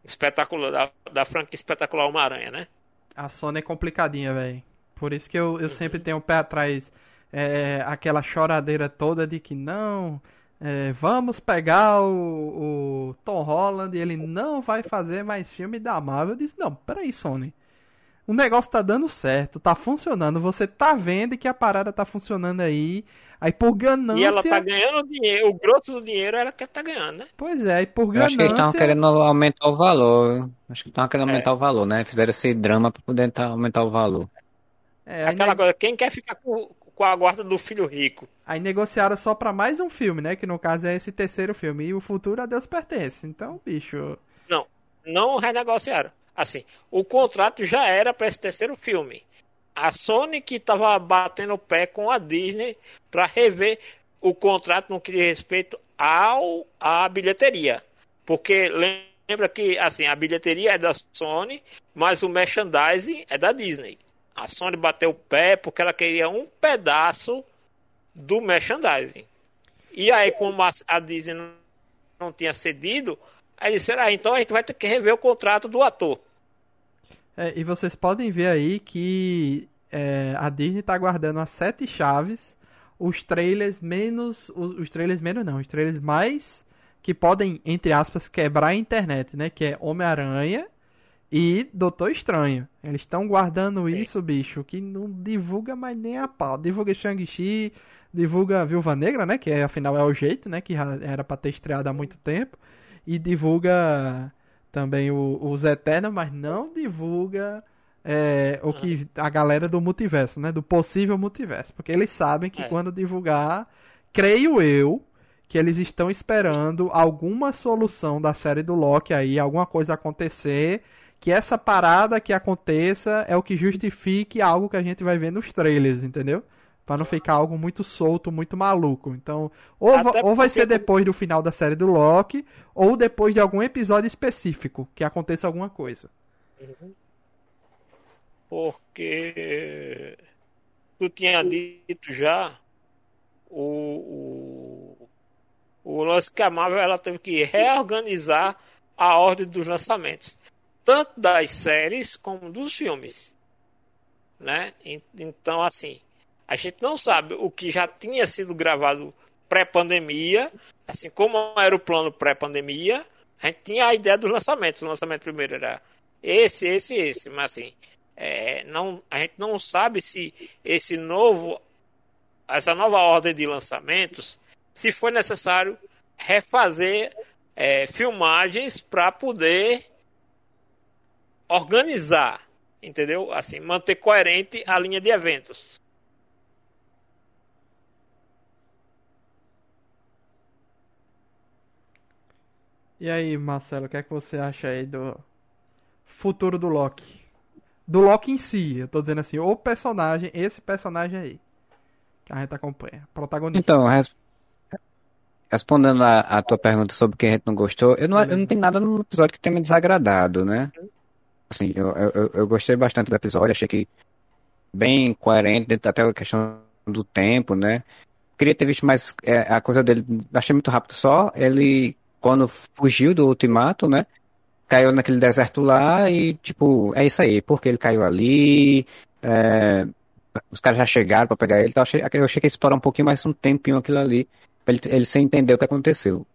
espetacular da, da franquia espetacular Homem-Aranha, né? A Sony é complicadinha, velho. Por isso que eu, eu uhum. sempre tenho o pé atrás é, aquela choradeira toda de que não, é, vamos pegar o, o, Tom Holland e ele não vai fazer mais filme da Marvel. Eu disse, não, peraí, Sony. O negócio tá dando certo, tá funcionando, você tá vendo que a parada tá funcionando aí. Aí por ganância. E ela tá ganhando dinheiro, o grosso do dinheiro ela quer tá ganhando, né? Pois é, e por ganância. Eu acho que eles estavam querendo aumentar o valor. Acho que estavam querendo é. aumentar o valor, né? Fizeram esse drama pra poder aumentar o valor. É, Aquela coisa, quem quer ficar com, com a guarda do filho rico. Aí negociaram só para mais um filme, né? Que no caso é esse terceiro filme. E o futuro a Deus pertence. Então, bicho. Não, não renegociaram. Assim, o contrato já era para esse terceiro filme. A Sony que estava batendo o pé com a Disney para rever o contrato no que diz respeito ao à bilheteria. Porque lembra que assim, a bilheteria é da Sony, mas o merchandising é da Disney. A Sony bateu o pé porque ela queria um pedaço do merchandising. E aí, como a, a Disney não, não tinha cedido, aí disseram, ah, então a gente vai ter que rever o contrato do ator. É, e vocês podem ver aí que é, a Disney está guardando as sete chaves, os trailers menos. Os, os, trailers menos não, os trailers mais que podem, entre aspas, quebrar a internet, né? Que é Homem-Aranha, e Doutor Estranho. Eles estão guardando isso, bicho, que não divulga mais nem a pau. Divulga Shang-Chi, divulga Viúva Negra, né? Que é, afinal é o jeito, né? Que era pra ter estreado há muito tempo. E divulga também o, os Eternos, mas não divulga é, o que a galera do multiverso, né? Do possível multiverso. Porque eles sabem que é. quando divulgar, creio eu, que eles estão esperando alguma solução da série do Loki aí, alguma coisa acontecer que essa parada que aconteça é o que justifique algo que a gente vai ver nos trailers, entendeu? Pra não ficar algo muito solto, muito maluco. Então, ou, Até ou vai porque- ser depois do final da série do Loki, ou depois de algum episódio específico, que aconteça alguma coisa. Porque tu tinha dito já o, o, o lance que a Marvel ela teve que reorganizar a ordem dos lançamentos, tanto das séries como dos filmes, né? En- Então assim, a gente não sabe o que já tinha sido gravado pré-pandemia, assim como era o plano pré-pandemia, a gente tinha a ideia dos lançamentos. O lançamento primeiro era esse, esse, esse, mas assim, é, não, a gente não sabe se esse novo, essa nova ordem de lançamentos, se foi necessário refazer é, filmagens para poder organizar, entendeu? Assim, manter coerente a linha de eventos. E aí, Marcelo, o que é que você acha aí do futuro do Loki? Do Loki em si, eu tô dizendo assim, o personagem, esse personagem aí. Que a gente acompanha. Protagonista. Então, res- respondendo a, a tua pergunta sobre o que a gente não gostou, eu não, eu não tenho nada no episódio que tenha me desagradado, né? Assim, eu, eu, eu- gostei bastante do episódio, achei que bem coerente, até a questão do tempo, né? Queria ter visto mais é, a coisa dele, achei muito rápido só, ele, quando fugiu do ultimato, né? Caiu naquele deserto lá e, tipo, é isso aí, porque ele caiu ali, é, os caras já chegaram pra pegar ele, então achei, eu achei que ia explorar um pouquinho mais um tempinho aquilo ali, pra ele, ele sem entender o que aconteceu.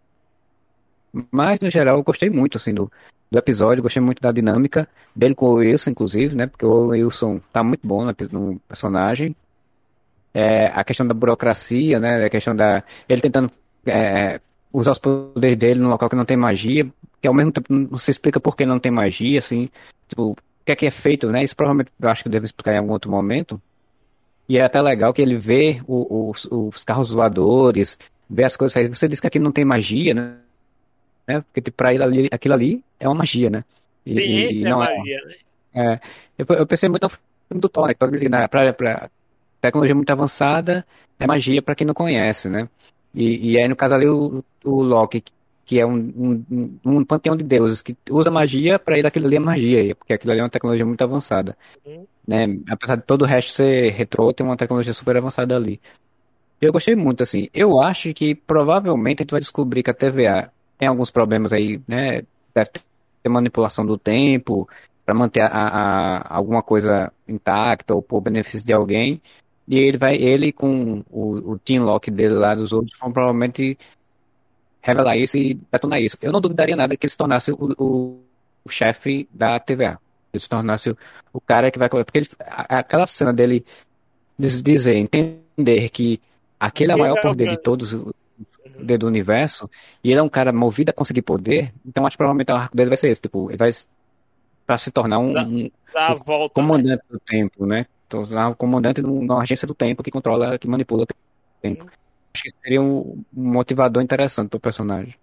Mas, no geral, eu gostei muito, assim, do, do episódio, gostei muito da dinâmica dele com o Wilson, inclusive, né? Porque o Wilson tá muito bom no, no personagem. É, a questão da burocracia, né? A questão da. Ele tentando é, usar os poderes dele num local que não tem magia, que ao mesmo tempo não se explica por que não tem magia, assim. Tipo, o que é que é feito, né? Isso provavelmente eu acho que deve explicar em algum outro momento. E é até legal que ele vê o- os, os carros voadores, vê as coisas. Você disse que aqui não tem magia, né? Né? Porque tipo, pra ele ali, aquilo ali é uma magia, né? E, e- e é não é. magia, né? É, eu, eu pensei muito no filme do Thor, né? Que Thor dizia, né? Pra, pra tecnologia muito avançada é magia pra quem não conhece, né? E, e aí, no caso ali, o, o Loki, que é um, um, um- panteão de deuses, que usa magia, pra ele aquilo ali é magia, porque aquilo ali é uma tecnologia muito avançada. Uhum. Né? Apesar de todo o resto ser retrô, tem uma tecnologia super avançada ali. Eu gostei muito, assim. Eu acho que provavelmente a gente vai descobrir que a TVA tem alguns problemas aí, né? Deve ter manipulação do tempo para manter a, a- alguma coisa intacta ou por benefício de alguém. E ele vai, ele com o, o Team Lock dele lá dos outros, vão provavelmente revelar isso e detonar isso. Eu não duvidaria nada que ele se tornasse o, o, o chefe da TVA. Ele se tornasse o, o cara que vai. Porque ele, a- aquela cena dele diz- dizer, entender que aquele é o maior é poder de todos poder do universo, e ele é um cara movido a conseguir poder, então acho que provavelmente o arco dele vai ser esse, tipo, ele vai para se tornar um, Dá- um Dá a volta. né? comandante do tempo, né? Então, um comandante de uma agência do tempo que controla, que manipula o tempo. Acho que seria um, um motivador interessante pro personagem.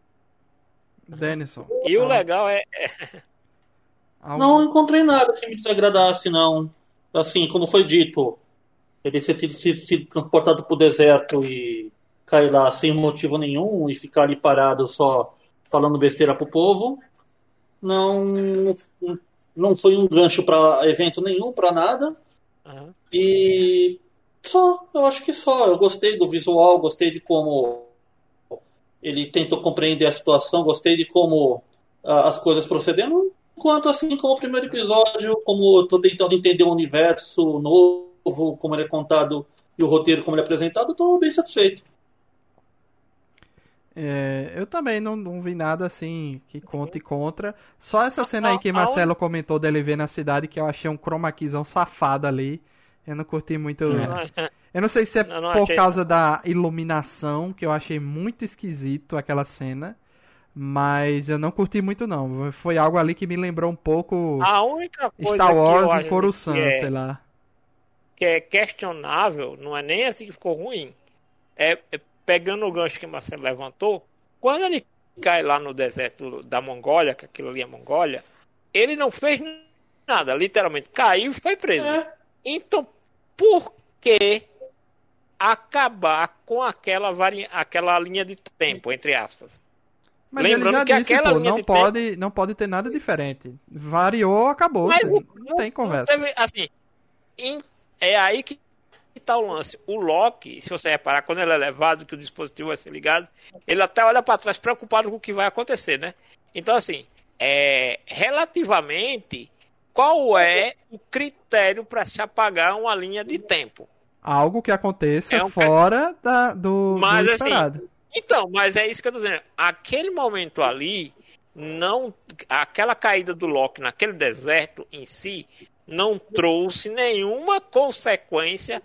Denison. E o Ah, legal é, algo- Não encontrei nada que me desagradasse, não. Assim, como foi dito, ele ter sido transportado pro deserto e cair lá sem motivo nenhum e ficar ali parado só falando besteira pro povo, não, não foi um gancho para evento nenhum, para nada. Aham. E só, eu acho que só. Eu gostei do visual, gostei de como ele tentou compreender a situação, gostei de como ah, as coisas procederam. Enquanto assim, como o primeiro episódio, como eu tô tentando entender o universo novo, como ele é contado e o roteiro como ele é apresentado, tô bem satisfeito. É, eu também não, não vi nada assim que conte contra. Só essa cena aí que Marcelo comentou dele ver na cidade, que eu achei um chroma keyzão safado ali. Eu não curti muito. Eu não sei se é Não, não por achei- causa da iluminação, que eu achei muito esquisito aquela cena. Mas eu não curti muito, não. Foi algo ali que me lembrou um pouco A única coisa Star Wars em Coruscant, que é, sei lá. que é questionável, não é nem assim que ficou ruim. É, é pegando o gancho que o Marcelo levantou, quando ele cai lá no deserto da Mongólia, que aquilo ali é Mongólia, ele não fez nada, literalmente caiu e foi preso. É. Então, por que acabar com aquela, vari... aquela linha de tempo, entre aspas? Mas Lembrando ele já que disse, aquela pô, linha não de pode, não pode ter nada diferente. Variou, acabou. Mas não, não tem conversa. teve- assim, em- é aí que está o lance. O Loki, se você reparar, quando ele é levado, que o dispositivo vai ser ligado, ele até olha para trás preocupado com o que vai acontecer, né? Então, assim, é, relativamente, qual é o critério para se apagar uma linha de tempo? Algo que aconteça É um fora da, do, Mas, do assim, esperado. Então, mas é isso que eu tô dizendo. Aquele momento ali, não, aquela caída do Loki naquele deserto em si, não trouxe nenhuma consequência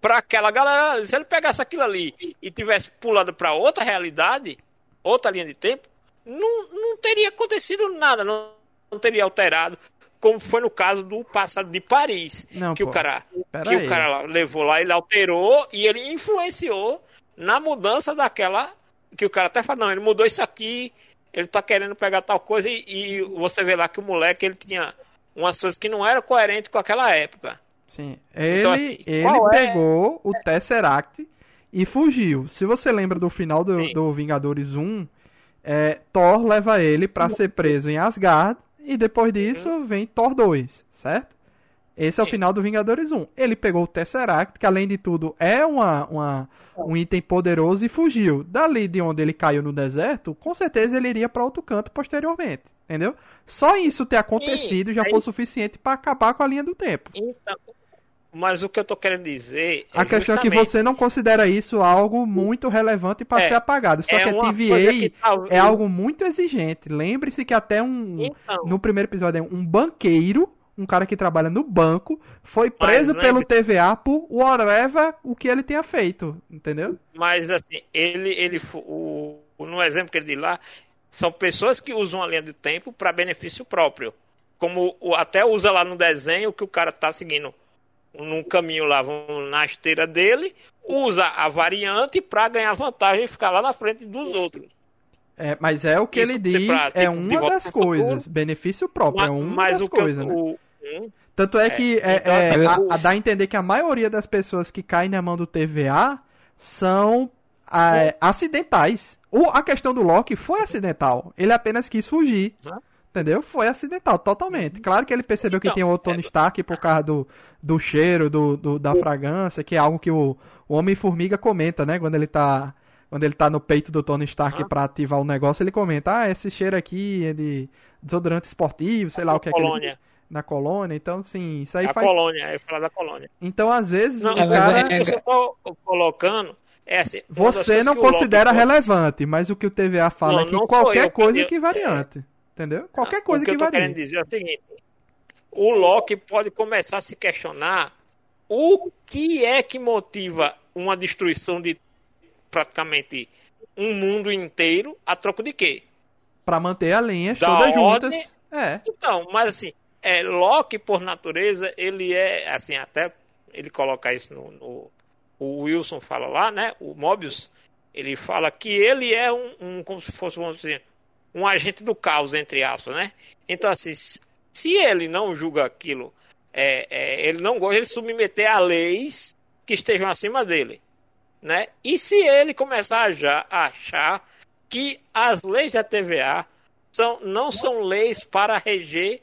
para aquela galera. Se ele pegasse aquilo ali e tivesse pulado para outra realidade, outra linha de tempo, não, não teria acontecido nada, não, não teria alterado, como foi no caso do passado de Paris, Não, que pô, o cara que aí. o cara levou lá, ele alterou e ele influenciou na mudança daquela. Que o cara até fala, não, ele mudou isso aqui, ele tá querendo pegar tal coisa, e, e você vê lá que o moleque ele tinha umas coisas que não eram coerentes com aquela época. Sim. Ele, Então, assim, ele qual é- pegou o Tesseract e fugiu. Se você lembra do final do, Sim. do Vingadores 1, é, Thor leva ele pra ser preso em Asgard e depois disso vem Thor 2, certo? Esse é o Sim. final do Vingadores 1. Ele pegou o Tesseract, que além de tudo é uma, uma- um item poderoso, e fugiu. Dali de onde ele caiu no deserto, com certeza ele iria pra outro canto posteriormente. Entendeu? Só isso ter acontecido já aí- foi o suficiente pra acabar com a linha do tempo. Então, mas o que eu tô querendo dizer. A questão é que você não considera isso algo muito relevante para É, ser apagado. Só é que a TVA que talvez- é algo muito exigente. Lembre-se que até um. Então, No primeiro episódio, um banqueiro, um cara que trabalha no banco, foi preso pelo TVA por whatever o que ele tenha feito. Entendeu? Mas assim, ele, ele o, no exemplo que ele diz lá, são pessoas que usam a linha do tempo para benefício próprio. Como até usa lá no desenho que o cara tá seguindo num caminho lá, vão na esteira dele, usa a variante para ganhar vantagem e ficar lá na frente dos outros. É, mas é o que Isso ele diz, é tipo, uma das coisas. Benefício próprio, é uma das coisas, né? o- hum, Tanto é, É, que é, então, é, assim, a, a dá a entender que a maioria das pessoas que caem na mão do TVA são ah, acidentais. O, a questão do Loki foi acidental. Ele apenas quis fugir. Hã? Entendeu? Foi acidental, totalmente. Claro que ele percebeu que Então, tinha outro Tony Stark por causa do, do cheiro, do, do- da fragrância, que é algo que o, o Homem-Formiga comenta, né? Quando ele tá. Quando ele tá no peito do Tony Stark Aham. pra ativar o negócio, ele comenta, ah, esse cheiro aqui é de desodorante esportivo, sei lá o que é que ele- colônia. na colônia, então sim, isso aí a faz. colônia, eu falar da colônia. Então, às vezes, Não, o É, cara. o que eu tô colocando é assim. Você não que o Loki considera relevante, mas o que o TVA fala Não, é que qualquer eu, coisa porque- que variante. Entendeu? Qualquer Ah, coisa o que, que, eu varie. querendo dizer é o seguinte: o Loki pode começar a se questionar o que é que motiva uma destruição de praticamente um mundo inteiro a troco de quê? Pra manter a linha Da todas ordem- juntas. É. Então, mas assim, é, Loki, por natureza, ele é, assim, até ele coloca isso no, no- O Wilson fala lá, né? O Mobius, ele fala que ele é um, um como se fosse, vamos dizer, um agente do caos, entre aspas, né? Então, assim, se ele não julga aquilo, é, é, ele não gosta de submeter a leis que estejam acima dele, né? E se ele começar a já achar que as leis da TVA são, não são leis para reger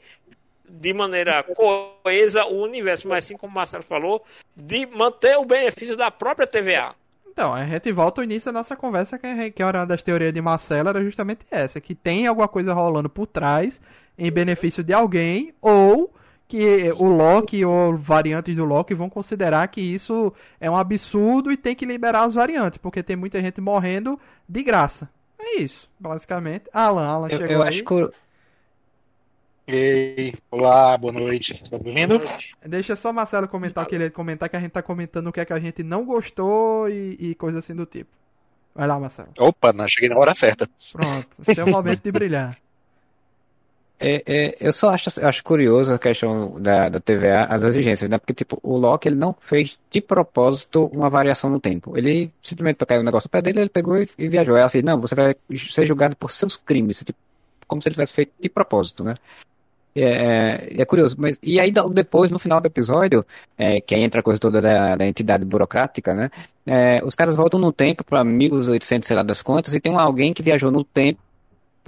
de maneira coesa o universo, mas sim, como o Marcelo falou, de manter o benefício da própria TVA. Então, a gente volta ao início da nossa conversa, que, a- que a hora das teorias de Marcelo era justamente essa, que tem alguma coisa rolando por trás em benefício de alguém, ou que o Loki ou variantes do Loki vão considerar que isso é um absurdo e tem que liberar as variantes, porque tem muita gente morrendo de graça. É isso, basicamente. Alan, Alan Eu, chegou eu aí. acho que. Ei, olá, boa noite. Tá me ouvindo? Deixa só o Marcelo comentar o que ele comentar, que a gente tá comentando o que é que a gente não gostou e, e coisa assim do tipo. Vai lá, Marcelo. Opa, não, cheguei na hora certa. Pronto, seu momento de brilhar. É, é, eu só acho, acho curioso a questão da, da TVA, as exigências, né? Porque, tipo, o Loki, ele não fez de propósito uma variação no tempo. Ele simplesmente caiu um negócio no pé dele, ele pegou e, e viajou. Ela fez, não, você vai ser julgado por seus crimes. Tipo, como se ele tivesse feito de propósito, né? É, é, é curioso, mas e aí depois, no final do episódio, é, que aí entra a coisa toda da, da entidade burocrática, né? É, os caras voltam no tempo para 1800, sei lá das contas, e tem alguém que viajou no tempo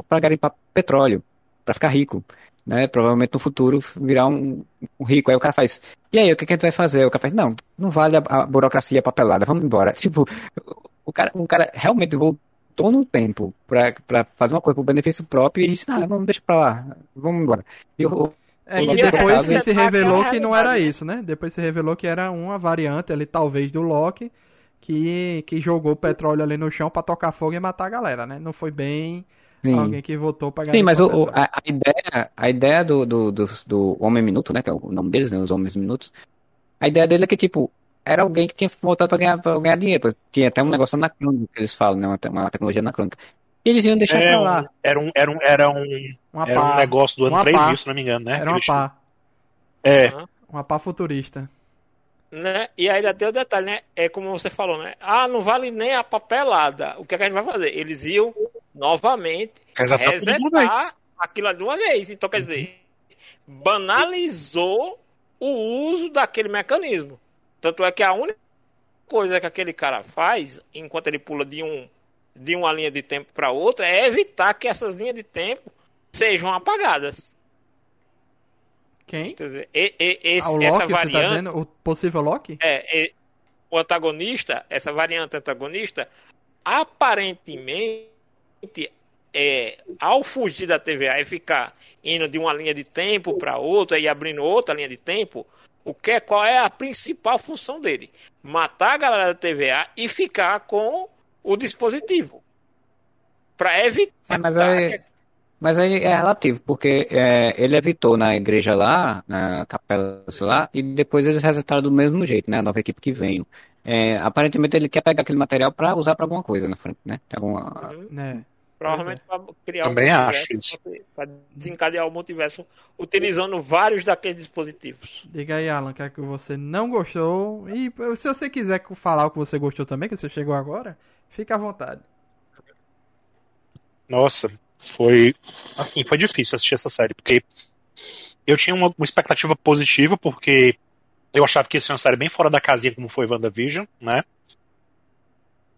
para garimpar petróleo, para ficar rico, né? Provavelmente no futuro virar um, um, rico. Aí o cara faz, e aí, o que, que a gente vai fazer? O cara faz, não, não vale a, a burocracia papelada, vamos embora. Tipo, o cara, o cara realmente voltou no tempo para fazer uma coisa pro benefício próprio e disse, ah, não, deixa pra lá, vamos embora. E eu, é, e depois que se revelou que não era isso, né? Depois se revelou que era uma variante ali, talvez, do Loki, que, que jogou petróleo ali no chão para tocar fogo e matar a galera, né? Não foi bem Sim. alguém que votou pra ganhar. Sim, mas o, a, a, ideia, a ideia do, do, do, do Homem Minuto, né? Que é o nome deles, né? Os Homens Minutos. A ideia dele é que, tipo, era alguém que tinha voltado pra ganhar, pra ganhar dinheiro. Tinha até um negócio anacrônico que eles falam, né? Uma, uma tecnologia anacrônica. E eles iam deixar é, pra lá. Era um, era um, era um, uma era um negócio do ano uma 3000, se não me engano, né? Era uma pá. É. Uma pá futurista. Né? E ainda tem o detalhe, né? É como você falou, né? Ah, não vale nem a papelada. O que, é que a gente vai fazer? Eles iam novamente resetar aquilo de uma vez. Então, quer dizer, banalizou o uso daquele mecanismo. Tanto é que a única coisa que aquele cara faz, enquanto ele pula de, um, de uma linha de tempo para outra, é evitar que essas linhas de tempo sejam apagadas. Quem? Dizer, e, e, esse, ah, o Loki, essa tá variante, tá o possível Loki? É, é, o antagonista, essa variante antagonista, aparentemente, é, ao fugir da TVA e ficar indo de uma linha de tempo para outra e abrindo outra linha de tempo, o que é, qual é a principal função dele? Matar a galera da TVA e ficar com o dispositivo. Para evitar. É, mas, aí, mas aí é relativo, porque é, ele evitou na igreja lá, na capela lá, e depois eles resetaram do mesmo jeito, né? A nova equipe que veio. É, aparentemente ele quer pegar aquele material para usar para alguma coisa na frente, né? Alguma... Uhum. É. Provavelmente para criar Também um acho isso. Para desencadear o multiverso utilizando vários daqueles dispositivos. Diga aí, Alan, que é que você não gostou. E se você quiser falar o que você gostou também, que você chegou agora, fica à vontade. Nossa, foi. Assim, foi difícil assistir essa série, porque eu tinha uma, uma expectativa positiva, porque eu achava que ia ser uma série bem fora da casinha, como foi WandaVision, né?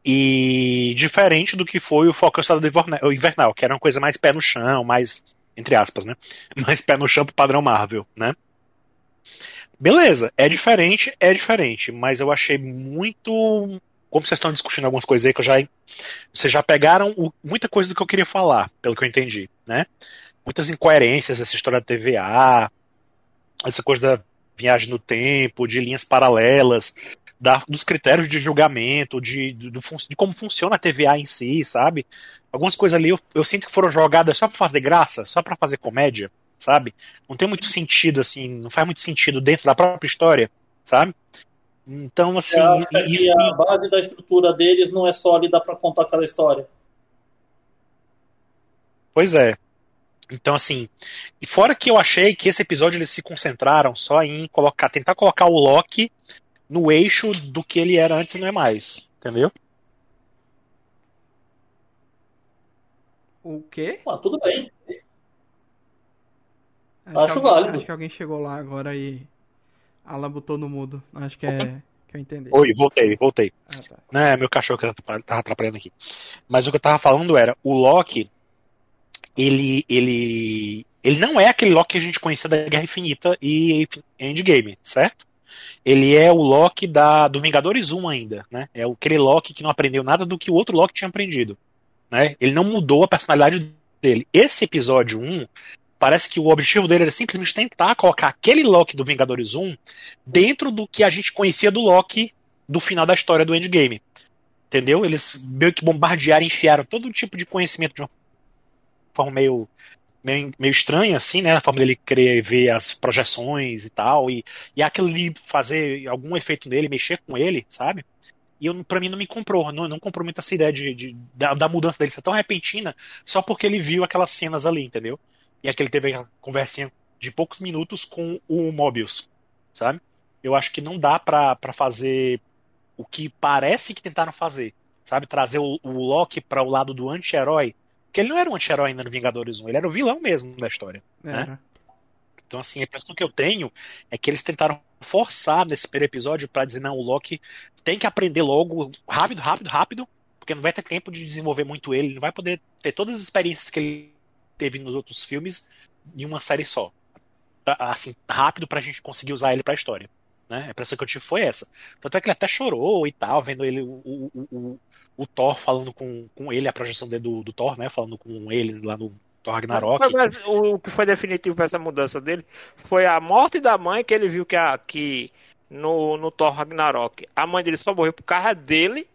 E diferente do que foi o Falcão Estado Invernal, que era uma coisa mais pé no chão, mais, entre aspas, né? Mais pé no chão pro padrão Marvel, né? Beleza, é diferente, é diferente, mas eu achei muito. Como vocês estão discutindo algumas coisas aí que eu já. Vocês já pegaram o, muita coisa do que eu queria falar, pelo que eu entendi, né? Muitas incoerências, essa história da TVA, essa coisa da viagem no tempo, de linhas paralelas, da, dos critérios de julgamento, de, de, de, como funciona a TVA em si, sabe? Algumas coisas ali eu, eu sinto que foram jogadas só para fazer graça, só para fazer comédia, sabe? Não tem muito sentido, assim, não faz muito sentido dentro da própria história, sabe? Então, assim. É, isso... a base da estrutura deles não é sólida para contar aquela história. Pois é. Então, assim, e fora que eu achei que esse episódio eles se concentraram só em colocar, tentar colocar o Loki no eixo do que ele era antes e não é mais. Entendeu? O quê? Ah, tudo bem. Acho, acho alguém, válido. Acho que alguém chegou lá agora e Alan botou no mudo. Acho que é que eu entendi. Oi, voltei, voltei. Ah, tá. Não, é meu cachorro que tava atrapalhando aqui. Mas o que eu tava falando era, o Loki, ele, ele, ele não é aquele Loki que a gente conhecia da Guerra Infinita e Endgame, certo? Ele é o Loki da, do Vingadores 1 ainda, né? É aquele Loki que não aprendeu nada do que o outro Loki tinha aprendido. Né? Ele não mudou a personalidade dele. Esse episódio 1, parece que o objetivo dele era simplesmente tentar colocar aquele Loki do Vingadores 1 dentro do que a gente conhecia do Loki do final da história do Endgame. Entendeu? Eles meio que bombardearam, enfiaram todo tipo de conhecimento de uma forma meio meio, meio estranha, assim, né? A forma dele querer ver as projeções e tal, e, e aquilo ali fazer algum efeito nele, mexer com ele, sabe? E eu, pra mim não me comprou, não, não comprou muito essa ideia de, de da, da, mudança dele ser tão repentina só porque ele viu aquelas cenas ali, entendeu? E aquele teve aquela conversinha de poucos minutos com o Mobius, sabe? Eu acho que não dá pra, pra fazer o que parece que tentaram fazer, sabe? Trazer o, o Loki para o lado do anti-herói porque ele não era um anti-herói ainda no Vingadores 1, ele era o vilão mesmo da história. Né? Então, assim, a impressão que eu tenho é que eles tentaram forçar nesse primeiro episódio para dizer, não, o Loki tem que aprender logo, rápido, rápido, rápido, porque não vai ter tempo de desenvolver muito ele, ele não vai poder ter todas as experiências que ele teve nos outros filmes em uma série só. Tá, assim, rápido pra gente conseguir usar ele pra história. Né? A impressão que eu tive foi essa. Tanto é que ele até chorou e tal, vendo ele, o, o, o, o Thor falando com, com ele, a projeção do, do Thor, né? Falando com ele lá no Thor Ragnarok. Mas, mas, o que foi definitivo para essa mudança dele foi a morte da mãe que ele viu que, a, que no, no Thor Ragnarok a mãe dele só morreu por causa dele.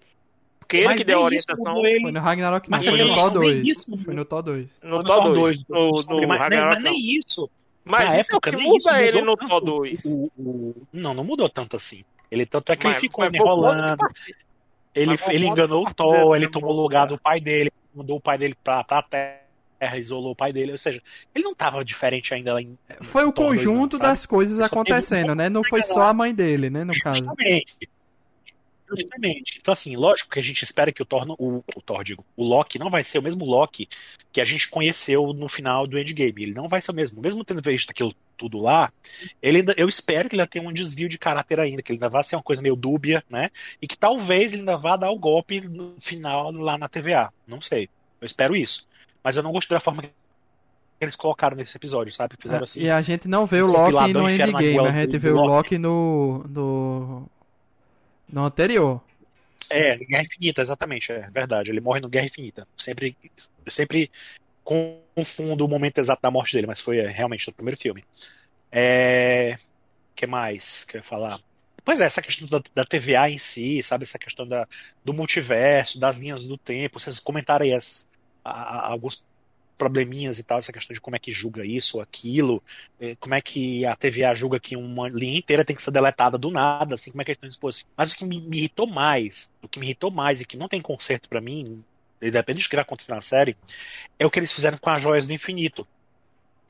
Porque ele que deu a orientação. Ele... Foi no Ragnarok, mas foi no Thor 2. Foi no Thor 2. No Thor 2. No, no, mas, Ragnarok. Mas nem isso. Mas Na isso época, é que muda ele no Thor 2. O, o, não, não mudou tanto assim. Ele tanto é que mas, ele ficou enrolando. Ele, ele enganou o Thor, ele tomou o lugar do pai dele, mudou o pai dele pra, pra terra isolou o pai dele, ou seja, ele não estava diferente ainda em, Foi o conjunto das coisas acontecendo, né? Não foi só a mãe dele, né, no Justamente. caso. Justamente. Então, assim, lógico que a gente espera que o Thor, o, o Thor, digo, o Loki não vai ser o mesmo Loki que a gente conheceu no final do Endgame. Ele não vai ser o mesmo. Mesmo tendo visto aquilo tudo lá, ele ainda, eu espero que ele tenha um desvio de caráter ainda, que ele ainda vá ser uma coisa meio dúbia, né? E que talvez ele ainda vá dar o golpe no final lá na TVA. Não sei. Eu espero isso. Mas eu não gostei da forma que eles colocaram nesse episódio, sabe? Fizeram assim. E a gente não vê o Loki no Endgame, a gente vê o Loki no, no. No anterior. É, Guerra Infinita, exatamente, é verdade. Ele morre no Guerra Infinita. Sempre, sempre confundo o momento exato da morte dele, mas foi é, realmente no primeiro filme. É. que mais que eu ia falar? Pois é, essa questão da, da, TVA em si, sabe? Essa questão da, do multiverso, das linhas do tempo. Vocês comentaram aí as, a, alguns probleminhas e tal, essa questão de como é que julga isso ou aquilo, eh, como é que a TVA julga que uma linha inteira tem que ser deletada do nada, assim, como é que eles estão dispostos. Mas o que me, me, irritou mais, o que me irritou mais e que não tem conserto para mim, independente do que vai acontecer na série, é o que eles fizeram com as joias do infinito.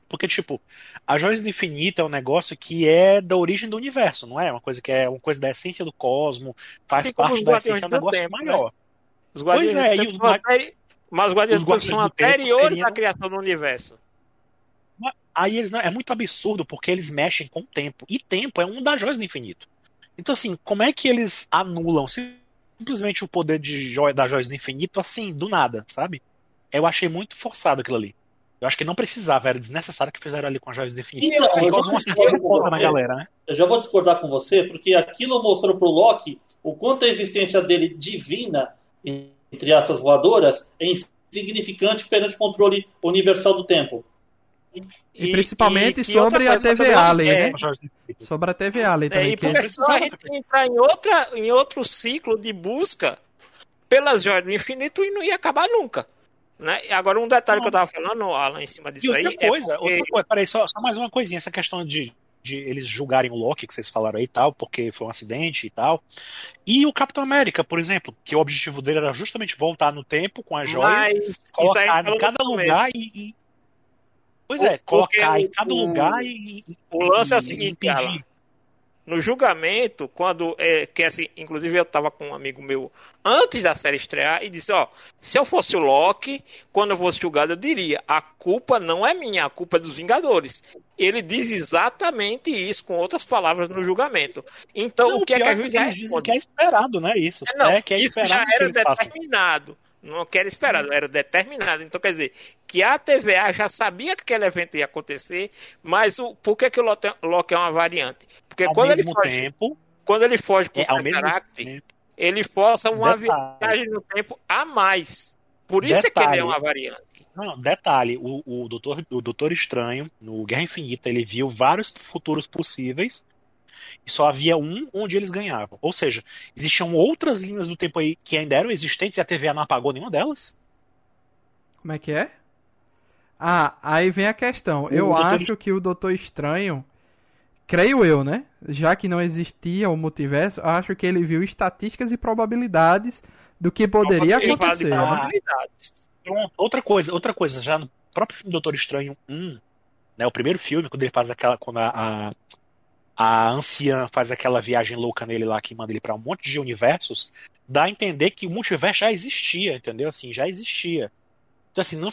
Porque, tipo, as joias do infinito é um negócio que é da origem do universo, não é? Uma coisa que é uma coisa da essência do cosmo, faz assim parte da essência, é um negócio tempo, maior. Né? Os pois é, e os, mas os Guardiões, os são anteriores seriam... à criação do universo. Aí eles não, é muito absurdo porque eles mexem com o tempo. E tempo é um das joias do infinito. Então, assim, como é que eles anulam simplesmente o poder de joia, das joias do infinito, assim, do nada, sabe? Eu achei muito forçado aquilo ali. Eu acho que não precisava, era desnecessário que fizeram ali com as joias do infinito. Não, eu, já na galera, né? eu já vou discordar com você, porque aquilo mostrou pro Loki o quanto a existência dele divina entre aspas voadoras, é insignificante perante o controle universal do tempo. E, e principalmente e, sobre a TVA ali, né? Sobre a TVA ali também. É, e porque a gente entrar em, outra, em outro ciclo de busca pelas joias do infinito e não ia acabar nunca. Né? Agora, um detalhe não. que eu tava falando, Alan, em cima disso outra aí. Coisa, é porque... outra coisa, peraí, só, só mais uma coisinha, essa questão de, de eles julgarem o Loki, que vocês falaram aí e tal, porque foi um acidente e tal. E o Capitão América, por exemplo, que o objetivo dele era justamente voltar no tempo com as joias, Mas, colocar em cada lugar e, e, Pois é, colocar em cada lugar e. O lance é o seguinte, impedir no julgamento, quando é, que assim, inclusive eu tava com um amigo meu antes da série estrear e disse, ó, se eu fosse o Loki, quando eu fosse julgado, eu diria, a culpa não é minha, a culpa é dos Vingadores. Ele diz exatamente isso, com outras palavras, no julgamento. Então, não, o que é que a juiz responde? que é esperado, né? Isso. É, não, é, que é isso já era determinado. Façam. Não quero esperar, era determinado. Então, quer dizer, que a TVA já sabia que aquele evento ia acontecer, mas o, por que, que o Loki é uma variante? Porque ao quando mesmo ele foge, tempo, quando ele foge por é, caráter, ele força uma detalhe. viagem no tempo a mais. Por isso detalhe. é que ele é uma variante. Não, detalhe, o, o, doutor, o Doutor Estranho, no Guerra Infinita, ele viu vários futuros possíveis e só havia um onde eles ganhavam. Ou seja, existiam outras linhas do tempo aí que ainda eram existentes e a TVA não apagou nenhuma delas. Como é que é? Ah, aí vem a questão. O eu Doutor... acho que o Doutor Estranho, creio eu, né? Já que não existia o multiverso, acho que ele viu estatísticas e probabilidades do que poderia acontecer. Né? Então, outra coisa, outra coisa, já no próprio filme Doutor Estranho 1, né, o primeiro filme, quando ele faz aquela. Quando a, a, a anciã faz aquela viagem louca nele lá que manda ele para um monte de universos, dá a entender que o multiverso já existia, entendeu? Assim, já existia. Então, assim, não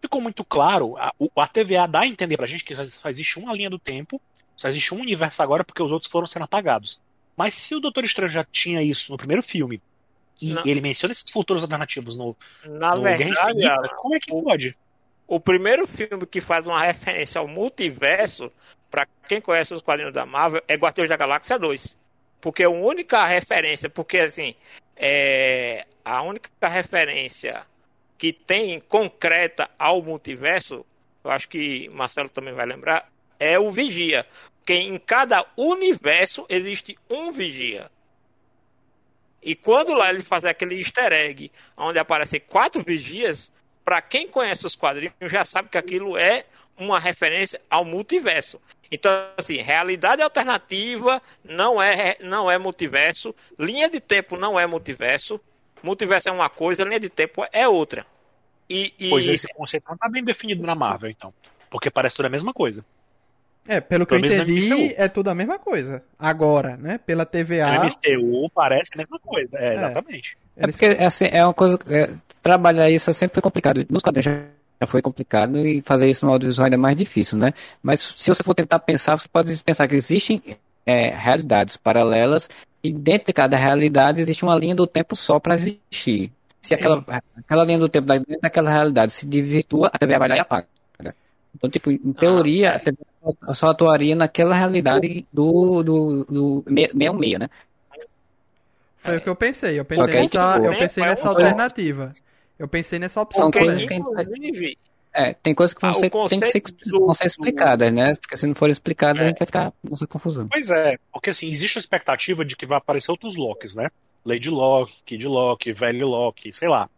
ficou muito claro, a, a TVA dá a entender pra gente que só existe uma linha do tempo, só existe um universo agora porque os outros foram sendo apagados. Mas se o Doutor Estranho já tinha isso no primeiro filme, e ele menciona esses futuros alternativos no, Na no verdade, Infinita, como é que o, pode? O primeiro filme que faz uma referência ao multiverso, para quem conhece os quadrinhos da Marvel, é Guardiões da Galáxia 2. Porque a única referência, porque assim, é, a única referência que tem concreta ao multiverso, eu acho que Marcelo também vai lembrar, é o Vigia. Porque em cada universo existe um Vigia. E quando lá ele faz aquele easter egg, onde aparecem quatro vigias, para quem conhece os quadrinhos já sabe que aquilo é uma referência ao multiverso. Então, assim, realidade alternativa não é, não é multiverso, linha de tempo não é multiverso, multiverso é uma coisa, linha de tempo é outra. E, e... Pois esse conceito não está bem definido na Marvel, então. Porque parece tudo a mesma coisa. É, pelo que pelo eu entendi, é tudo a mesma coisa. Agora, né? Pela TVA. No MCU parece a mesma coisa. É, é. exatamente. É, porque assim, é uma coisa. É, trabalhar isso é sempre complicado. Nos quadrinhos já foi complicado e fazer isso no audiovisual ainda é mais difícil, né? Mas se você for tentar pensar, você pode pensar que existem é, realidades paralelas e dentro de cada realidade existe uma linha do tempo só para existir. Se aquela, aquela linha do tempo dentro daquela realidade se desvirtua, a TV vai lá e apaga. Então, tipo, em teoria, a TV só atuaria naquela realidade do, do, do 66, né? Foi o que eu pensei. Eu pensei nessa, tipo, eu pensei nessa alternativa. Eu pensei nessa opção. São coisas que a gente... É, tem coisas que vão, ah, ser, tem que ser, do, vão ser explicadas, né? Porque se não forem explicadas, é. a gente vai ficar nessa confusão. Pois é, porque assim, existe a expectativa de que vai aparecer outros Locks, né? Lady Locke, Kid Locke, Velho Locke, sei lá.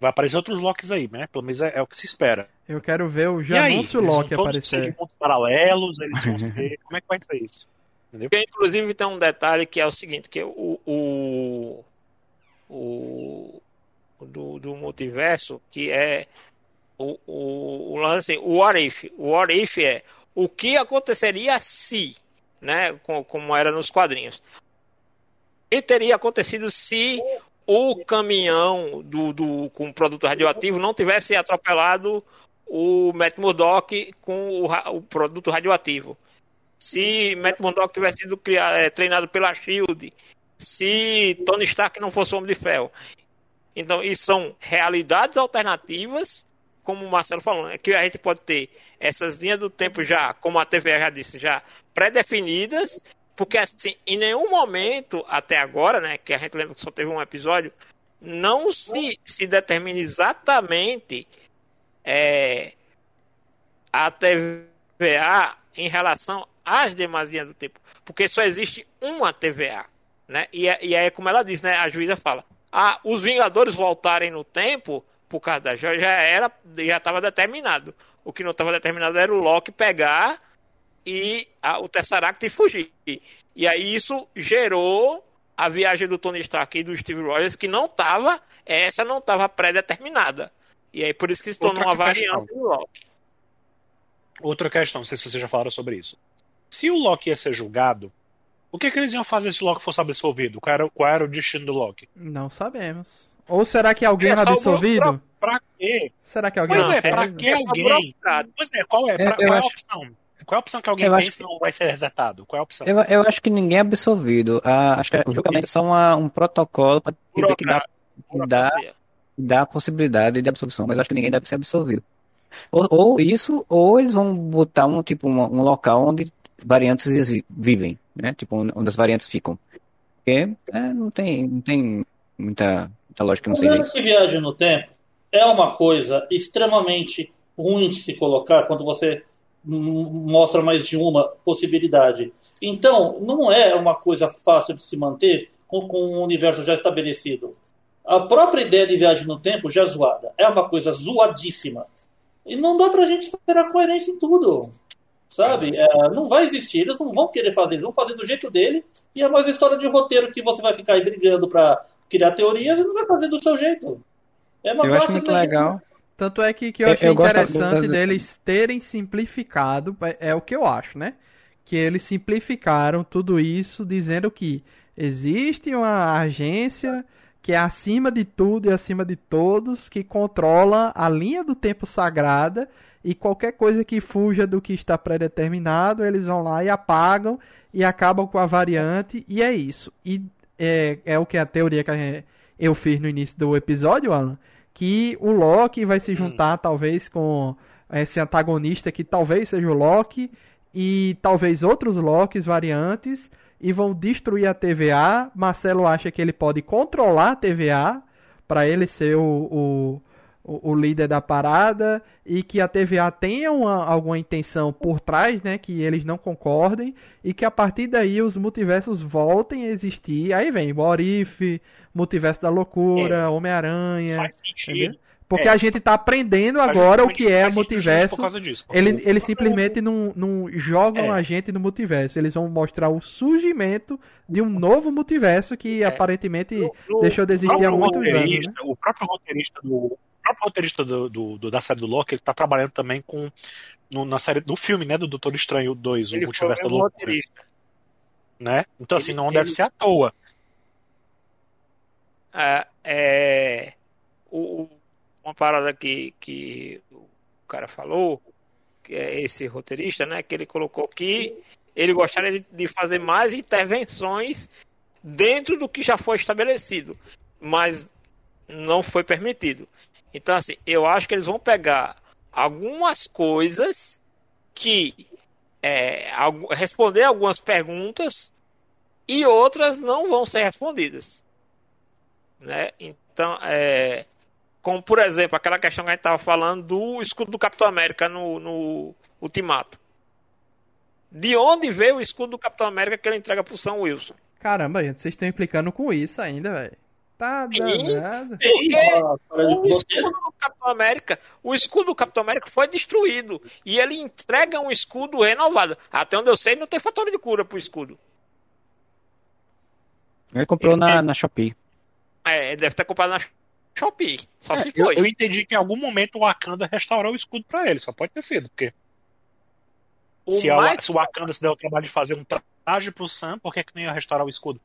Vai aparecer outros Locks aí, né? Pelo menos é, é o que se espera. Eu quero ver o Janúncio Loki aparecer. Eles pontos paralelos, eles vão ser... Como é que vai ser isso? Entendeu? Porque, inclusive tem um detalhe que é o seguinte, que o, o, o do, do multiverso, que é o, o, o lance, o what if. O what if é o que aconteceria se, né, como, como era nos quadrinhos. E teria acontecido se o caminhão do, do, com produto radioativo não tivesse atropelado o Matt Murdock com o, o produto radioativo. Se Matt Murdock tivesse sido criado, é, treinado pela SHIELD, se Tony Stark não fosse Homem de Ferro. Então, isso são realidades alternativas, como o Marcelo falou, é que a gente pode ter essas linhas do tempo já, como a TV já disse, já pré-definidas, porque assim, em nenhum momento até agora, né, que a gente lembra que só teve um episódio, não se, se determina exatamente é, a TVA em relação às demais linhas do tempo, porque só existe uma TVA, né? E, é, e aí, como ela diz, né, a juíza fala, ah, os Vingadores voltarem no tempo por causa da já era já estava determinado. O que não estava determinado era o Loki pegar e a, o Tesseract fugir. E aí isso gerou a viagem do Tony Stark e do Steve Rogers que não estava, essa não estava pré-determinada. E aí por isso que se tornou Outra uma variante do Loki. Outra questão, não sei se vocês já falaram sobre isso. Se o Loki ia ser julgado, o que, que eles iam fazer se o Loki fosse absolvido? Qual era, qual era o destino do Loki? Não sabemos. Ou será que alguém é, é absolvido? Pra, pra, quê? Será que alguém pois é, pra que alguém? Pois é, qual é? Pra, qual é a opção? Qual é a opção que alguém eu pensa que não vai ser resetado? Qual é a opção? Eu, eu acho que ninguém é absolvido. Ah, acho que o julgamento é só uma, um protocolo para dizer que dá, dá, dá a possibilidade de absolvição, mas acho que ninguém deve ser absolvido. Ou, ou isso, ou eles vão botar um tipo um, um local onde variantes vivem, né? Tipo, onde as variantes ficam. Porque é, não, tem, não tem muita, muita lógica não sei isso. que viagem no tempo é uma coisa extremamente ruim de se colocar quando você mostra mais de uma possibilidade. Então, não é uma coisa fácil de se manter com, com um universo já estabelecido. A própria ideia de viagem no tempo já é zoada. É uma coisa zoadíssima. E não dá pra gente esperar coerência em tudo. Sabe? É, não vai existir. Eles não vão querer fazer. Eles vão fazer do jeito dele. E é mais história de roteiro que você vai ficar aí brigando pra criar teorias e não vai fazer do seu jeito. É uma Eu acho muito legal. Tanto é que, que eu, eu achei eu interessante deles terem simplificado, é, é o que eu acho, né? Que eles simplificaram tudo isso dizendo que existe uma agência que é acima de tudo e acima de todos, que controla a linha do tempo sagrada e qualquer coisa que fuja do que está predeterminado, eles vão lá e apagam e acabam com a variante, e é isso. E é, é o que a teoria que eu fiz no início do episódio, Alan, que o Loki vai se hum. juntar hum. talvez com esse antagonista que talvez seja o Loki e talvez outros Lokis variantes e vão destruir a TVA. Marcelo acha que ele pode controlar a TVA para ele ser o, o, o, líder da parada e que a TVA tenha uma, alguma intenção por trás, né, que eles não concordem e que a partir daí os multiversos voltem a existir. Aí vem o Orif, Multiverso da Loucura, é. Homem-Aranha. Faz sentido. Entendeu? Porque é. a gente tá aprendendo agora o que é multiverso. Disso, ele, eles simplesmente não, não jogam é. a gente no multiverso. Eles vão mostrar o surgimento de um novo multiverso que é. aparentemente no, no, deixou de existir há muitos anos. Né? O próprio roteirista do. O próprio roteirista do, do, do, da série do Loki, ele tá trabalhando também com. No, na série, no filme, né, do Doutor Estranho 2, o Multiverso da Loucura. Né? Então, assim, ele, não ele... deve ser à toa. É, é, o, uma parada que, que o cara falou, que é esse roteirista, né? Que ele colocou que ele gostaria de, de fazer mais intervenções dentro do que já foi estabelecido, mas não foi permitido. Então, assim, eu acho que eles vão pegar algumas coisas que é, responder algumas perguntas e outras não vão ser respondidas, né? Então, é, como, por exemplo, aquela questão que a gente estava falando do escudo do Capitão América no, no Ultimato. De onde veio o escudo do Capitão América que ele entrega pro Sam Wilson? Caramba, gente, vocês estão implicando com isso ainda, velho. Tá danado. o escudo do Capitão América, o escudo do Capitão América foi destruído. E ele entrega um escudo renovado. Até onde eu sei, não tem fator de cura pro escudo. Ele comprou ele, na, na Shopee. É, ele deve ter comprado na Shopee. Só é, se foi. Eu, eu, entendi que em algum momento o Wakanda restaurou o escudo para ele. Só pode ter sido, porque. O se, mais... a, se o Wakanda se der o trabalho de fazer um traje pro Sam, por que, que não ia restaurar o escudo?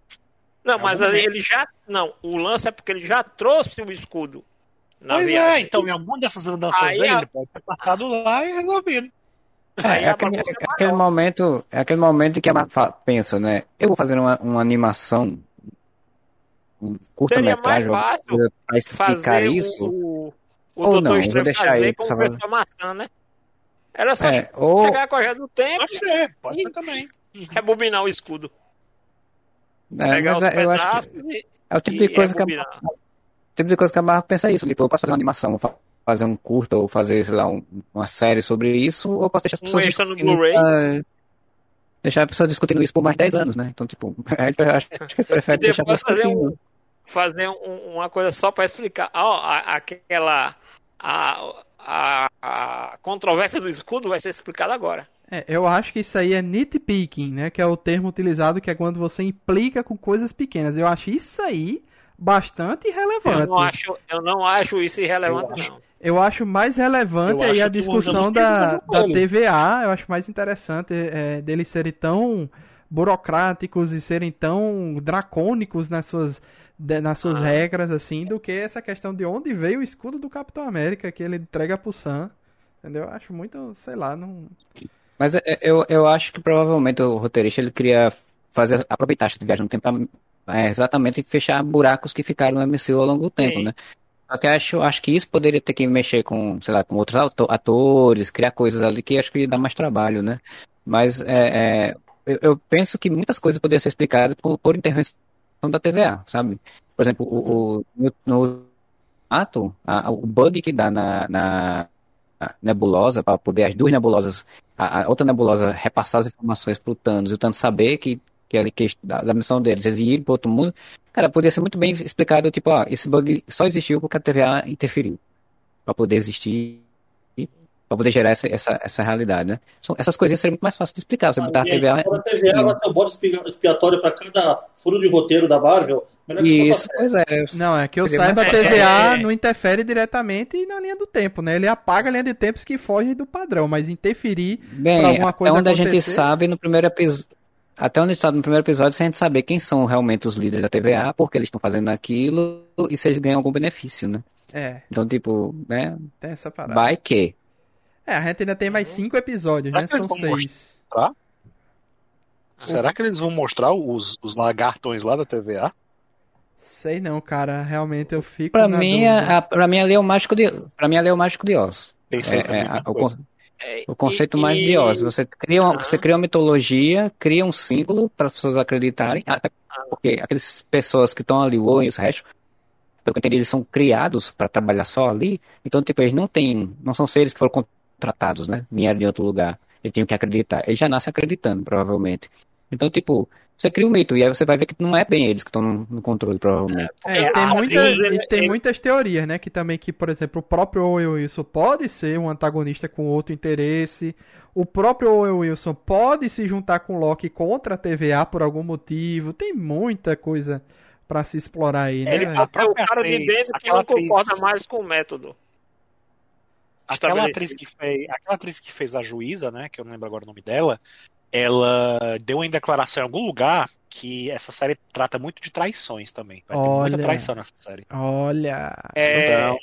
Não, em mas ele já. Não, o lance é porque ele já trouxe o escudo. pois é, viagem. é, então em alguma dessas mudanças dele, a... ele pode ter passado lá e resolvido. É, é, aquele, é aquele momento, é aquele momento que a pensa, né? Eu vou fazer uma, uma animação curta-metragem para explicar isso. O, o ou não, vou deixar aí pra fazer... maçã, né? Era só é, ou... pegar a corrida do tempo. Pode ser, pode ser também. Rebobinar o escudo. É, pegar os é, eu acho que é o tipo de coisa que a, tipo de coisa que a Marvel pensa isso. Tipo, eu posso fazer uma animação, fazer um curta ou fazer, sei lá, um, uma série sobre isso, ou posso deixar as pessoas um no Blu-ray. deixar a pessoa discutindo isso por mais 10 anos, né? Então, tipo, acho, que prefere deixar discutindo fazer um, uma coisa só para explicar. Ó, a, aquela. A, a, a controvérsia do escudo vai ser explicada agora. É, eu acho que isso aí é nitpicking, né? Que é o termo utilizado que é quando você implica com coisas pequenas. Eu acho isso aí bastante irrelevante. Eu não acho, eu não acho isso irrelevante, eu acho, não. Eu acho mais relevante aí a discussão da, da TVA. Eu acho mais interessante é, deles serem tão burocráticos e serem tão dracônicos nas suas de, nas suas ah. regras, assim, do que essa questão de onde veio o escudo do Capitão América que ele entrega pro Sam. Entendeu? Acho muito, sei lá, não. Mas é, eu, eu acho que provavelmente o roteirista ele queria fazer, aproveitar essa viagem no tempo pra é, exatamente fechar buracos que ficaram no MCU ao longo do tempo, Sim. né? Só que acho, acho que isso poderia ter que mexer com, sei lá, com outros atores, criar coisas ali que acho que dá mais trabalho, né? Mas é, é eu, eu, penso que muitas coisas poderiam ser explicadas por, por intervenção da TVA, sabe? Por exemplo, o, o no, ato, a, o bug que dá na, na nebulosa, para poder as duas nebulosas, a, a, outra nebulosa repassar as informações pro Thanos e o Thanos saber que, que, que da, da missão deles, eles irem para outro mundo, cara, poderia ser muito bem explicado, tipo, ó, esse bug só existiu porque a TVA interferiu para poder existir para poder gerar essa, essa, essa realidade, né? São, essas coisinhas seriam muito mais fáceis de explicar. Você botar a TVA. A TVA vai ter um bode expiatório para cada furo de roteiro da Marvel. Isso, pois é. Não, é que eu saiba, a TVA não interfere diretamente na linha do tempo, né? Ele apaga a linha de tempos que fogem do padrão, mas interferir Bem, alguma coisa onde acontecer... a gente sabe no primeiro episódio até onde está no primeiro episódio, sem a gente saber quem são realmente os líderes da TVA, porque eles estão fazendo aquilo e se eles ganham algum benefício, né? É, Então, tipo, né? tem essa parada. Vai que. É, a gente ainda tem mais cinco episódios, Será né? São seis. Será que eles vão mostrar os, os lagartões lá da TVA? Sei não, cara. Realmente eu fico Pra na mim, dúvida. a, pra mim ali é o mágico de. Pra mim ali é o mágico de Oz. É, é, a- o, É, o conceito e- mais de e- Oz. Você cria, uma, Aham. você cria uma mitologia, cria um símbolo para as pessoas acreditarem. Até porque aquelas pessoas que estão ali, o Owen e os restos, pelo que eu entendi, eles são criados para trabalhar só ali. Então, tipo, eles não têm. Não são seres que foram contratados, né? Vieram de outro lugar. Eles tinham que acreditar. Eles já nascem acreditando, provavelmente. Então, tipo, você cria um mito, e aí você vai ver que não é bem eles que estão no, no controle, provavelmente. É, e tem, a muita- e tem ele- muitas teorias, né? Que também que, por exemplo, o próprio Owen Wilson pode ser um antagonista com outro interesse. O próprio Owen Wilson pode se juntar com o Loki contra a TVA por algum motivo. Tem muita coisa pra se explorar aí, né? Ele A é o cara de dentro que não concorda mais com o método. Aquela estabelecido. atriz, que fez, aquela atriz que fez a juíza, né, que eu não lembro agora o nome dela, ela deu em declaração em algum lugar que essa série trata muito de traições também. Vai ter muita Olha. traição nessa série. Olha. É, Então,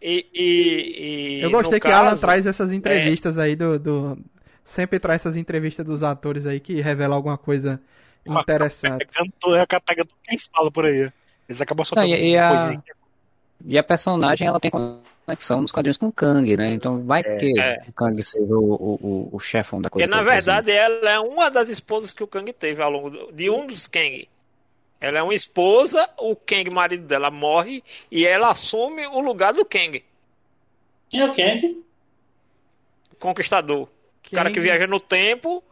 e, e- e Eu gostei que Alan caso, traz essas entrevistas aí do, do. Sempre traz essas entrevistas dos atores aí que revelam alguma coisa interessante. é, pegando tudo que eles falam por aí. Eles acabam soltando Não, e- e uma a- coisinha. E a personagem, ela tem conexão nos quadrinhos com o Kang, né? Então vai que É. o Kang seja o, o, o, o chefão da coisa. Porque na verdade ela é uma das esposas que o Kang teve ao longo do- de um dos Kang. Ela é uma esposa, o Kang, marido dela, morre e ela assume o lugar do Kang, Quem é o Kang? conquistador. O cara que viaja no tempo.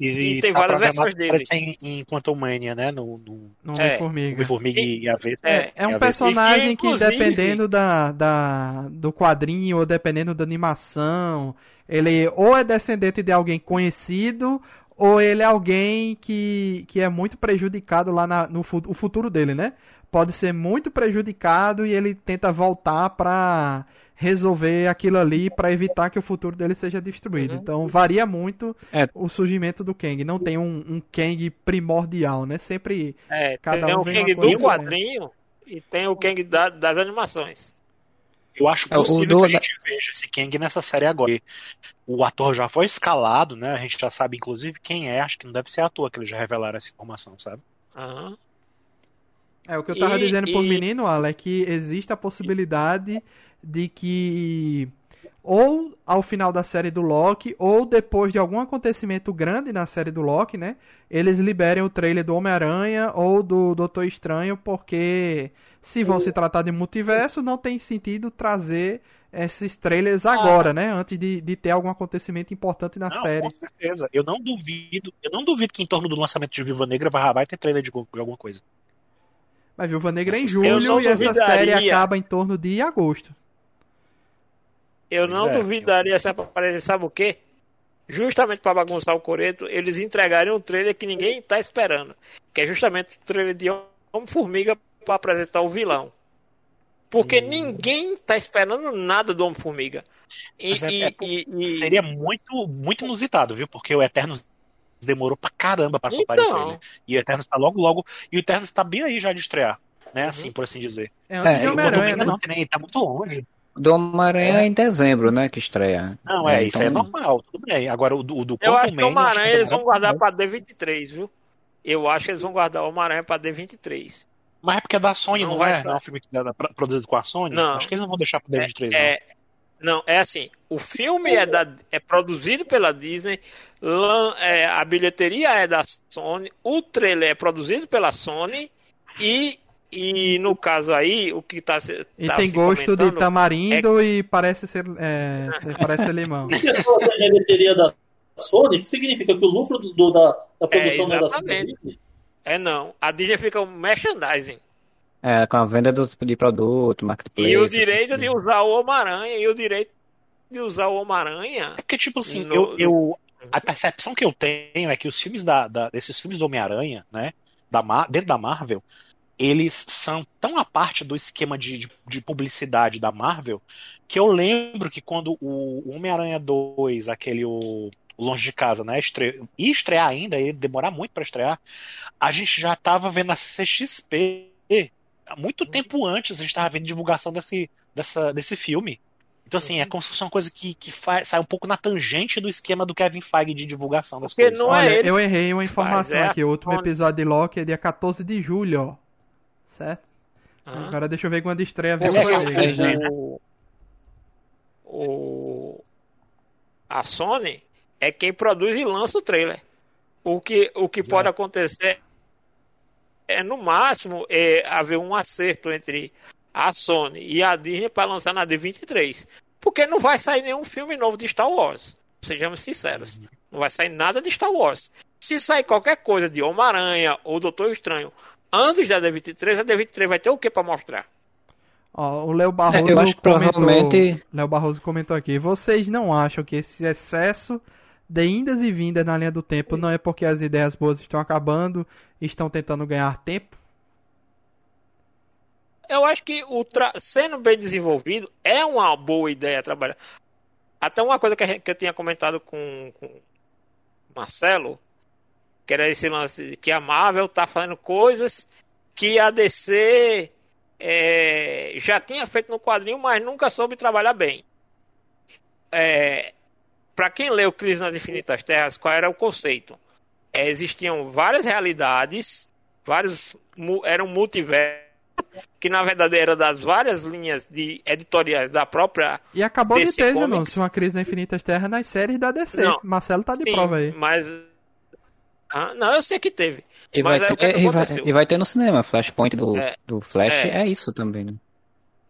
E, E tem tá várias versões dele. Em, em Quantum Mania, né? No, no Não É. é formiga. Homem-Formiga e a Vespa. É, É um personagem E que, que, inclusive- dependendo da, da, do quadrinho ou dependendo da animação, ele ou é descendente de alguém conhecido ou ele é alguém que, que é muito prejudicado lá na, no o futuro dele, né? Pode ser muito prejudicado e ele tenta voltar pra resolver aquilo ali pra evitar que o futuro dele seja destruído. Uhum. Então varia muito É. o surgimento do Kang. Não tem um, um Kang primordial, né? Sempre É, Cada tem um o vem Kang do quadrinho e tem o Kang da- das animações. Eu acho É, o possível do- que a gente veja esse Kang nessa série agora. O ator já foi escalado, né? A gente já sabe, inclusive, quem é. Acho que não deve ser ator que eles já revelaram essa informação, sabe? Aham. É, o que eu tava E- dizendo por e- menino, Alan, é que existe a possibilidade de que ou ao final da série do Loki, ou depois de algum acontecimento grande na série do Loki, né? Eles liberem o trailer do Homem-Aranha ou do Doutor Estranho, porque se vão se tratar de multiverso, não tem sentido trazer esses trailers agora, né? Antes de, de ter algum acontecimento importante na não, série. com certeza. Eu não duvido, eu não duvido que em torno do lançamento de Viva Negra vai, vai ter trailer de, de alguma coisa. Mas Viúva Negra é em julho e essa série acaba em torno de agosto. Eu Pois não é, duvidaria eu- se aparecer, sabe o quê? Justamente para bagunçar o Coreto, eles entregarem um trailer que ninguém tá esperando. Que é justamente o trailer de Homem-Formiga para apresentar o vilão. Porque Hum. ninguém tá esperando nada do Homem-Formiga. E, é- e- é- e- e- Seria muito, muito inusitado, viu? Porque o Eternos demorou pra caramba pra soltar o Então. trailer. E o Eternos tá logo, logo. E o Eternos tá bem aí já de estrear. Né? Uhum. Assim, por assim dizer. É É, e o Homem-Aranha, né? não tem, tá muito longe. Do Homem-Aranha é em dezembro, né? Que estreia. Não, é, isso aí é então- normal, tudo bem. Agora o do, o do Eu acho Quantum que o Homem-Aranha que eles vão guardar pra D23, viu? Eu acho que eles vão guardar o Homem-Aranha pra D23. Mas é porque é da Sony, Não não, vai é? pra- Não é um filme que é pra- produzido com a Sony? Não. Acho que eles não vão deixar pro D23, não. É, não, é assim, o filme é, da, é produzido pela Disney, lan- é, a bilheteria é da Sony, o trailer é produzido pela Sony e, e no caso aí, o que tá, se- E tá tem se gosto de tamarindo e parece ser, é, ser- parece ser limão. Da bilheteria da Sony, que significa que o lucro do, do- da, da produção não é da Sony? é não, a Disney fica um merchandising. É, com a venda do, de produto, marketplace. E o direito de usar o Homem-Aranha, e o direito de usar o Homem-Aranha. É porque, tipo assim, No- eu, eu- a percepção que eu tenho é que os filmes da, da- desses filmes do Homem-Aranha, né, da, dentro da Marvel, eles são tão a parte do esquema de, de, de publicidade da Marvel que eu lembro que quando o, o Homem-Aranha 2, aquele o, Longe de Casa, né? Estre... E estrear ainda, e demorar muito para estrear, a gente já tava vendo a CXP muito tempo antes, a gente tava vendo divulgação desse, dessa, desse filme. Então, assim, é como se fosse uma coisa que, que faz, sai um pouco na tangente do esquema do Kevin Feige de divulgação das Porque coisas. não é Olha, ele eu errei uma informação é aqui. O último episódio de Loki é dia 14 de julho, ó. Certo? Ah. Agora deixa eu ver quando estreia. Ver é, se eu é, errei. é. o, o- a Sony é quem produz e lança o trailer. O que, o que pode acontecer é, no máximo, é haver um acerto entre a Sony e a Disney para lançar na D23. Porque não vai sair nenhum filme novo de Star Wars. Sejamos sinceros. Não vai sair nada de Star Wars. Se sair qualquer coisa de Homem-Aranha ou Doutor Estranho antes da D23, a D23 vai ter o que para mostrar? Ó, o Léo Barroso É, comentou, provavelmente- Léo Barroso comentou aqui. Vocês não acham que esse excesso de indas e vindas na linha do tempo não é porque as ideias boas estão acabando e estão tentando ganhar tempo? Eu acho que o tra... sendo bem desenvolvido é uma boa ideia trabalhar. Até uma coisa que, gente- que eu tinha comentado com, com Marcelo, que era esse lance que a Marvel tá fazendo coisas que a DC é, já tinha feito no quadrinho, mas nunca soube trabalhar bem. É, para quem leu Crise nas Infinitas Terras, qual era o conceito? É, existiam várias realidades, vários eram multiversos que na verdade era das várias linhas de editoriais da própria E acabou de DC ter, Comics. Janus, uma crise na Infinitas Terras nas séries da DC. Não. Marcelo tá de Sim, prova aí. mas ah, não, eu sei que teve. E Mas vai, que é ter, que e, vai, e vai ter no cinema. Flashpoint do, É. do Flash É. é. isso também, né?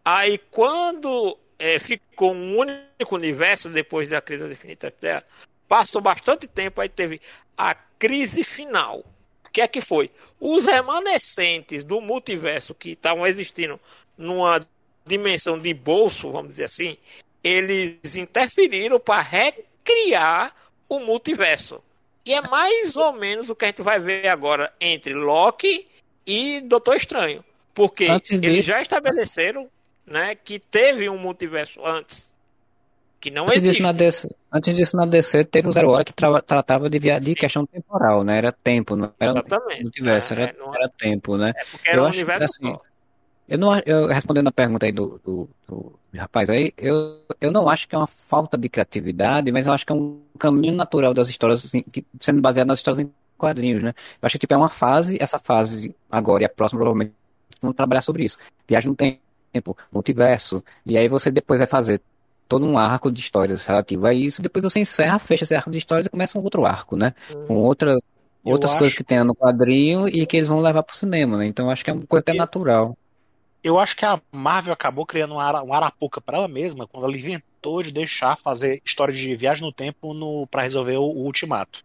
Aí quando é, ficou um único universo depois da crise da Infinita Terra, passou bastante tempo, aí teve a crise final. O que é que foi? Os remanescentes do multiverso que estavam existindo numa dimensão de bolso, vamos dizer assim, eles interferiram para recriar o multiverso. E é mais ou menos o que a gente vai ver agora entre Loki e Doutor Estranho. Porque Antes eles já estabeleceram né, que teve um multiverso antes. Que não Antes existe. disso, na DC, antes disso, na DC, teve o Zero Hora que tra- tratava de, via- de questão temporal, né? Era tempo, não era Exatamente. multiverso, É, era, não- era tempo, né? É porque era eu um acho universo assim, só. Eu não, eu, respondendo a pergunta aí do, do, do rapaz aí, eu, eu não acho que é uma falta de criatividade, mas eu acho que é um caminho natural das histórias, assim, que- sendo baseado nas histórias em quadrinhos, né? Eu acho que tipo, é uma fase, essa fase agora e a próxima provavelmente vão trabalhar sobre isso. Viagem no tempo, multiverso, e aí você depois vai fazer todo um arco de histórias relativo a isso, depois você encerra, fecha esse arco de histórias e começa um outro arco, né? Com outra, Eu outras coisas acho- que tem no quadrinho e que eles vão levar pro cinema, né? Então acho que é uma coisa até natural. Eu acho que a Marvel acabou criando um, ara, um arapuca pra ela mesma quando ela inventou de deixar fazer história de viagem no tempo no, para resolver o, o ultimato.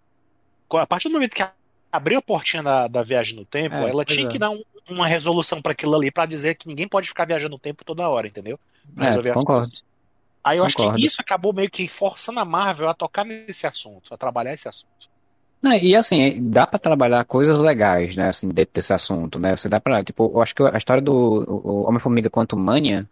A partir do momento que abriu a portinha da, da viagem no tempo, É, ela tinha é. que dar um- uma resolução pra aquilo ali pra dizer que ninguém pode ficar viajando no tempo toda hora, entendeu? Pra É, resolver as concordo. coisas. Aí eu acho Concordo. que isso acabou meio que forçando a Marvel a tocar nesse assunto, a trabalhar esse assunto. Não, e assim, dá pra trabalhar coisas legais, né, assim, dentro desse assunto, né? Você dá pra, tipo, eu acho que a história do Homem-Formiga quanto Mania,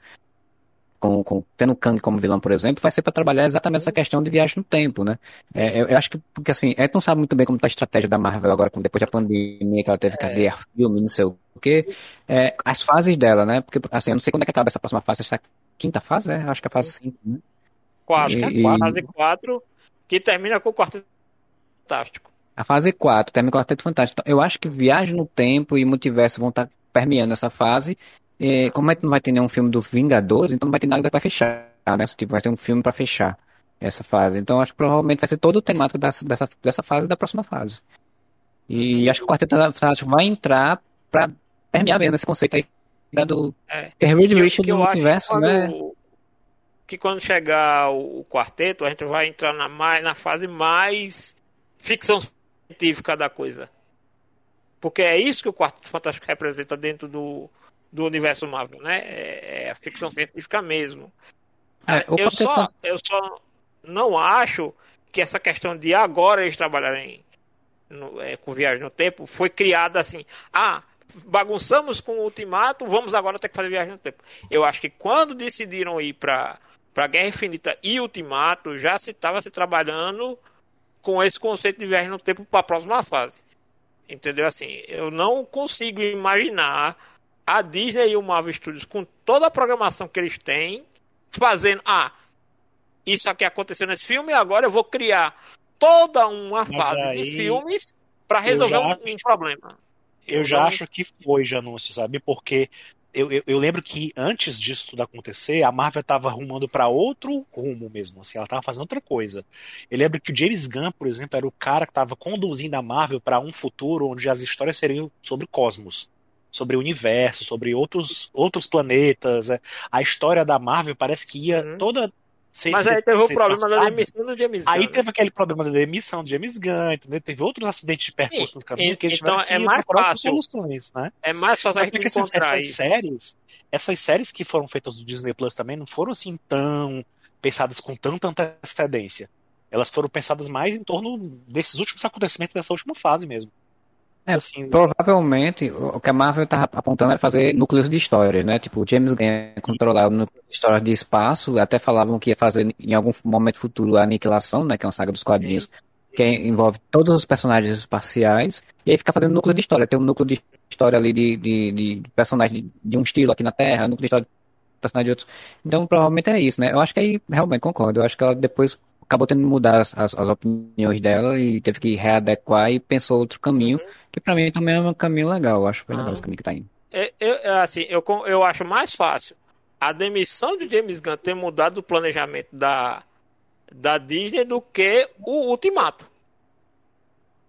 com, com, tendo Kang como vilão, por exemplo, vai ser pra trabalhar exatamente essa questão de viagem no tempo, né? É, eu, eu acho que, porque assim, a gente não sabe muito bem como tá a estratégia da Marvel agora, depois da pandemia, que ela teve que adiar filme, não sei o quê. É, as fases dela, né? Porque, assim, eu não sei quando é que acaba essa próxima fase, essa quinta fase, é? Acho que é a fase 5, né? Quatro, E- né? e- Fase 4, que termina com o Quarteto Fantástico. A fase 4, termina com o Quarteto Fantástico. Então, eu acho que Viagem no Tempo e Multiverso vão estar permeando essa fase. E, como a gente não vai ter nenhum filme do Vingadores, então não vai ter nada pra fechar, né? Tipo, vai ter um filme pra fechar essa fase. Então, acho que provavelmente vai ser todo o temático dessa, dessa, dessa fase e da próxima fase. E acho que o Quarteto Fantástico vai entrar pra permear mesmo esse conceito aí né, do É. Richards eu do multiverso, quando- né? Que quando chegar o, o quarteto, a gente vai entrar na, mais, na fase mais ficção científica da coisa. Porque é isso que o Quarteto Fantástico representa dentro do, do universo Marvel, né? É, é a ficção científica mesmo. É, eu, só, eu só não acho que essa questão de agora eles trabalharem no- é, com viagem no tempo foi criada assim. Ah, bagunçamos com o Ultimato, vamos agora ter que fazer viagem no tempo. Eu acho que quando decidiram ir para para Guerra Infinita e Ultimato, já se estava se trabalhando com esse conceito de viagem no tempo para a próxima fase. Entendeu? Assim, eu não consigo imaginar a Disney e o Marvel Studios com toda a programação que eles têm fazendo, ah, isso aqui aconteceu nesse filme, agora eu vou criar toda uma fase aí, de filmes para resolver um, um, problema. Eu, já não... acho que foi, Janúncio, sabe? Porque eu, eu, eu, lembro que antes disso tudo acontecer, a Marvel estava arrumando para outro rumo mesmo, assim, ela estava fazendo outra coisa. Eu lembro que o James Gunn, por exemplo, era o cara que estava conduzindo a Marvel para um futuro onde as histórias seriam sobre cosmos, sobre o universo, sobre outros, outros planetas. É. A história da Marvel parece que ia uhum. toda mas aí teve o problema da demissão do James Gunn. Aí teve aquele problema da demissão do James Gunn, entendeu? Teve outros acidentes de percurso no caminho que eles então é mais fácil soluções, né? É mais fácil a gente essas, essas séries, essas séries que foram feitas do Disney Plus também não foram assim tão pensadas com tanta antecedência. Elas foram pensadas mais em torno desses últimos acontecimentos dessa última fase mesmo. É, assim, provavelmente o que a Marvel estava apontando era fazer núcleos de histórias, né? Tipo, James Gunn controlar o núcleo de histórias de espaço, até falavam que ia fazer em algum momento futuro a Aniquilação, né? Que é uma saga dos quadrinhos, que envolve todos os personagens espaciais, e aí ficar fazendo núcleo de história. Tem um núcleo de história ali de, de, de personagens de um estilo aqui na Terra, núcleo de história de personagens de outros. Então, provavelmente é isso, né? Eu acho que aí realmente concordo. Eu acho que ela depois acabou tendo que mudar as, as, as, opiniões dela e teve que readequar e pensou outro caminho, uhum. Que para mim também é um caminho legal. Eu acho que foi legal esse caminho que tá indo. É, eu, é, assim, eu, eu acho mais fácil a demissão de James Gunn ter mudado o planejamento da, da Disney do que o Ultimato.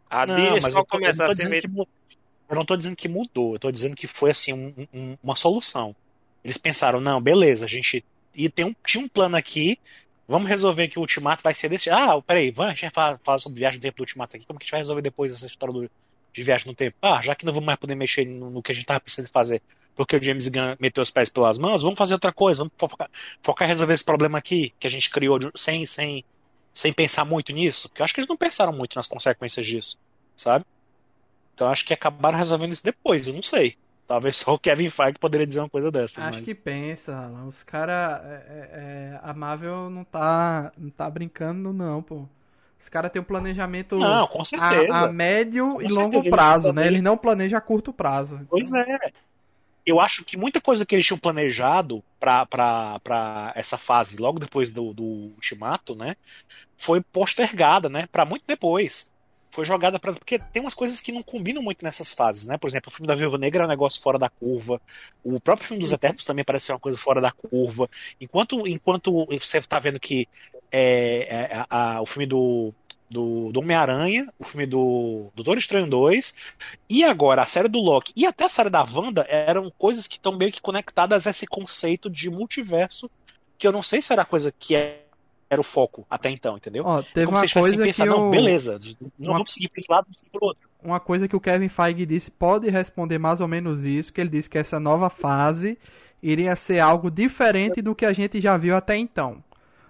A não, Disney só começa a ser. Eu não estou dizendo que mudou, eu estou dizendo que foi assim um, um, uma solução. Eles pensaram, não, beleza, a gente e tem um, tinha um plano aqui Vamos resolver que o Ultimato vai ser desse. Ah, peraí, vamos, a gente vai falar, sobre viagem tempo do Ultimato aqui. Como que a gente vai resolver depois essa história do, de viagem no tempo? Ah, já que não vamos mais poder mexer no, no que a gente tava precisando fazer porque o James Gunn meteu os pés pelas mãos, vamos fazer outra coisa, vamos focar, focar em resolver esse problema aqui que a gente criou de, sem, sem, sem pensar muito nisso. Porque eu acho que eles não pensaram muito nas consequências disso, sabe? Então acho que acabaram resolvendo isso depois, eu não sei. Talvez só o Kevin Feige poderia dizer uma coisa dessa. Acho mas... que pensa, os caras. É, é, é, a Marvel não tá, não tá brincando, não, pô. Os caras têm um planejamento não, com certeza. A, a médio com e longo prazo, eles né? Eles não planejam a curto prazo. Pois é. Eu acho que muita coisa que eles tinham planejado para essa fase, logo depois do, do Ultimato, né? Foi postergada, né? Para muito depois foi jogada para porque tem umas coisas que não combinam muito nessas fases, né? Por exemplo, o filme da Viúva Negra é um negócio fora da curva. O próprio filme dos uhum. Eternos também parece ser uma coisa fora da curva. Enquanto enquanto você está vendo que é, é, a, o filme do do, do Homem-Aranha, o filme do Doutor Estranho 2, e agora a série do Loki e até a série da Wanda eram coisas que estão meio que conectadas a esse conceito de multiverso, que eu não sei se era coisa que é era o foco até então, entendeu? Ó, teve Como uma se coisa pensar, que não, beleza, não uma... vamos seguir para esse lado, vamos seguir para outro. Uma coisa que o Kevin Feige disse pode responder mais ou menos isso, que ele disse que essa nova fase iria ser algo diferente do que a gente já viu até então.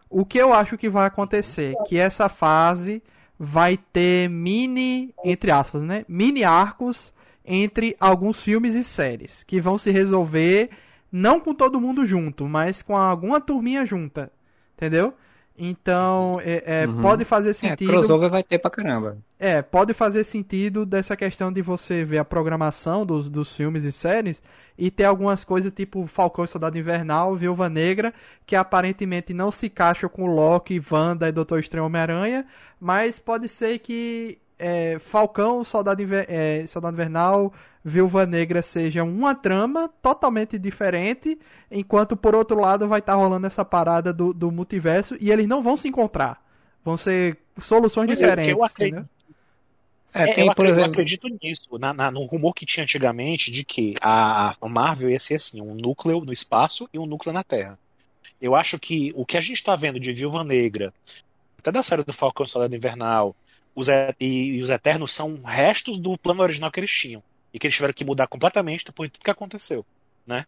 O que eu acho que vai acontecer? Que essa fase vai ter mini, entre aspas, né? Mini arcos entre alguns filmes e séries que vão se resolver não com todo mundo junto, mas com alguma turminha junta, entendeu? Então, é, é, uhum. pode fazer é, sentido. É, crossover vai ter pra caramba. É, pode fazer sentido dessa questão de você ver a programação dos, dos filmes e séries e ter algumas coisas tipo Falcão e Soldado Invernal, Viúva Negra, que aparentemente não se encaixam com Loki, Wanda e Doutor Estranho Homem-Aranha, mas pode ser que é, Falcão, Soldado, Inver é, Soldado Invernal, Viúva Negra seja uma trama totalmente diferente, enquanto por outro lado vai estar tá rolando essa parada do, do multiverso e eles não vão se encontrar. Vão ser soluções Mas diferentes. É, eu acredito, é, tem, eu, por exemplo... eu acredito nisso, na, na, no rumor que tinha antigamente de que a, a Marvel ia ser assim, um núcleo no espaço e um núcleo na Terra. Eu acho que o que a gente está vendo de Viúva Negra, até da série do Falcão Soldado Invernal, os, e, e, os Eternos são restos do plano original que eles tinham. E que eles tiveram que mudar completamente depois de tudo que aconteceu, né?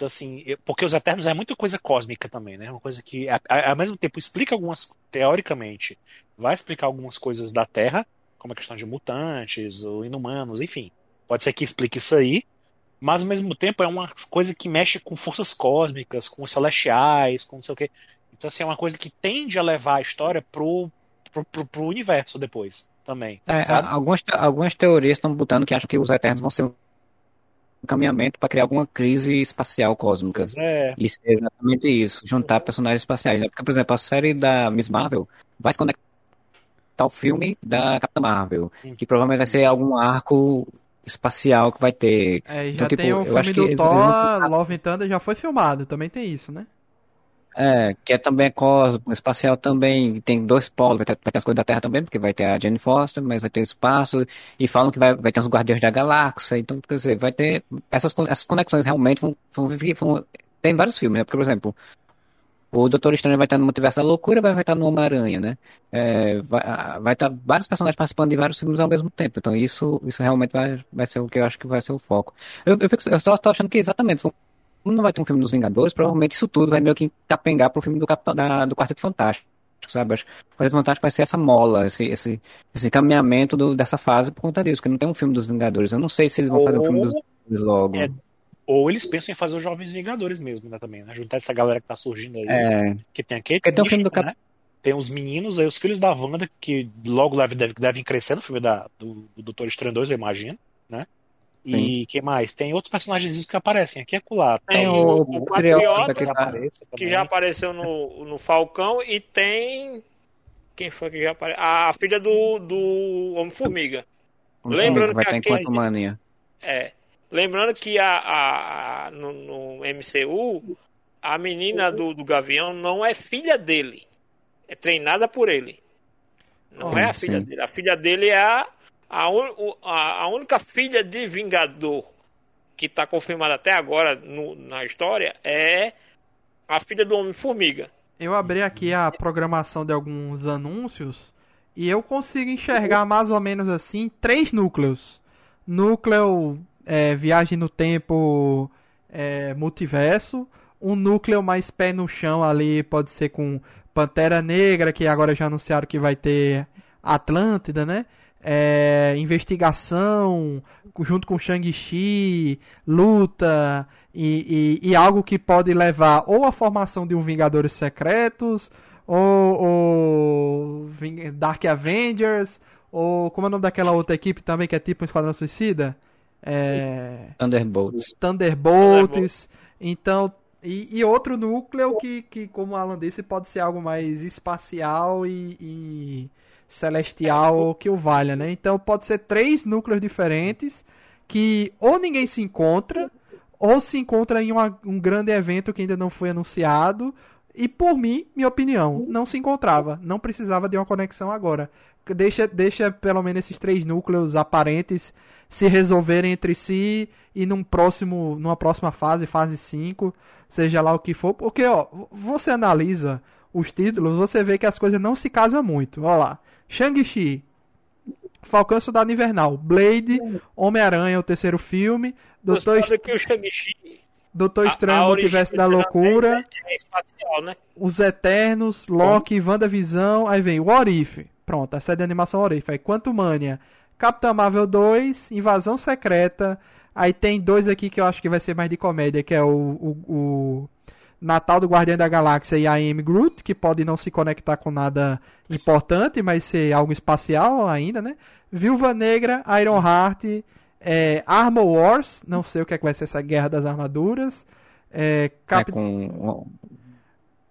Então, assim, porque os Eternos é muita coisa cósmica também, né? Uma coisa que, ao mesmo tempo, explica algumas, teoricamente, vai explicar algumas coisas da Terra, como a questão de mutantes, ou inumanos, enfim. Pode ser que explique isso aí, mas ao mesmo tempo é uma coisa que mexe com forças cósmicas, com os celestiais, com não sei o quê. Então, assim, é uma coisa que tende a levar a história pro, pro, pro, pro universo depois também. É, algumas, algumas teorias estão botando que acham que os Eternos vão ser um encaminhamento para criar alguma crise espacial cósmica. É. E ser exatamente isso, juntar personagens espaciais. Né? Porque, por exemplo, a série da Miss Marvel vai se conectar ao filme da Capitã Marvel, que provavelmente vai ser algum arco espacial que vai ter. É, já então, tipo, tem o filme do Thor. Love and Thunder já foi filmado, também tem isso, né? É, que é também cósmico, espacial também, tem dois polos, vai ter, vai ter, as coisas da Terra também, porque vai ter a Jane Foster, mas vai ter espaço, e falam que vai, vai ter os Guardiões da Galáxia, então, quer dizer, vai ter, essas, essas conexões realmente vão, vão, vão tem vários filmes, né, porque, por exemplo, o Doutor Estranho vai estar no Multiverso da Loucura, vai, vai estar no Homem-Aranha, né, é, vai, vai estar vários personagens participando de vários filmes ao mesmo tempo, então isso, isso realmente vai, vai ser o que eu acho que vai ser o foco. Eu, eu, eu só estou achando que exatamente, são como não vai ter um filme dos Vingadores, provavelmente isso tudo vai meio que capengar pro filme do, Capitão, da, do Quarteto Fantástico, sabe? Acho que o Quarteto Fantástico vai ser essa mola, esse, esse, esse caminhamento do, dessa fase por conta disso, porque não tem um filme dos Vingadores. Eu não sei se eles vão fazer um filme dos Vingadores logo. É, ou eles pensam em fazer os Jovens Vingadores mesmo, né, também, né? Juntar essa galera que tá surgindo aí. É. Que tem a Kate tem filme do Cap... né? Tem os meninos aí, os filhos da Wanda, que logo devem, devem crescer no filme da, do, do Doutor Estranho 2, eu imagino, né? E Sim. quem mais? Tem outros personagens que aparecem aqui e acolá. Tem, o, o, o Patriota, que, aparece, que já apareceu no, no Falcão, e tem. Quem foi que já apareceu? A filha do, do Homem-Formiga. Lembrando vai que ter enquanto mania. É. Lembrando que a, a, a no, no, MCU, a menina do, do Gavião não é filha dele. É treinada por ele. Não é a filha sim. dele. A filha dele é a a, un, a, a única filha de Vingador que está confirmada até agora no, na história é a filha do Homem-Formiga. Eu abri aqui a programação de alguns anúncios e eu consigo enxergar mais ou menos assim três núcleos. Núcleo é, viagem no tempo é, multiverso, um núcleo mais pé no chão ali pode ser com Pantera Negra, que agora já anunciaram que vai ter Atlântida, né? É, investigação, junto com Shang-Chi, luta e, e, e, algo que pode levar ou a formação de um Vingadores Secretos, ou, ou Dark Avengers, ou como é o nome daquela outra equipe também que é tipo um Esquadrão Suicida? É... Thunderbolts. Thunderbolts. Então, e, e, outro núcleo que, que, como o Alan disse, pode ser algo mais espacial e, e celestial que o valha, né? Então pode ser três núcleos diferentes que ou ninguém se encontra ou se encontra em uma, um grande evento que ainda não foi anunciado. E por mim, minha opinião, não se encontrava, não precisava de uma conexão agora. Deixa, deixa pelo menos esses três núcleos aparentes se resolverem entre si e num próximo, numa próxima fase, fase 5, seja lá o que for. Porque, ó, você analisa os títulos, você vê que as coisas não se casam muito. Olha lá. Shang-Chi, Falcão Soldado Invernal, Blade, Homem-Aranha, o terceiro filme, Doutor, Est... que o Shang-Chi Doutor Estranho, Multiverso da Loucura, é espacial, né? Os Eternos, Loki, Bom. WandaVisão, aí vem What If, pronto, a série de animação What If, aí Quanto Mania, Capitã Marvel 2, Invasão Secreta, aí tem dois aqui que eu acho que vai ser mais de comédia, que é o, o, o Natal do Guardião da Galáxia e a Am Groot, que pode não se conectar com nada importante, mas ser algo espacial ainda, né? Viúva Negra, Iron Heart, é, Armor Wars, não sei o que, é que vai ser essa guerra das armaduras. É, Cap... é com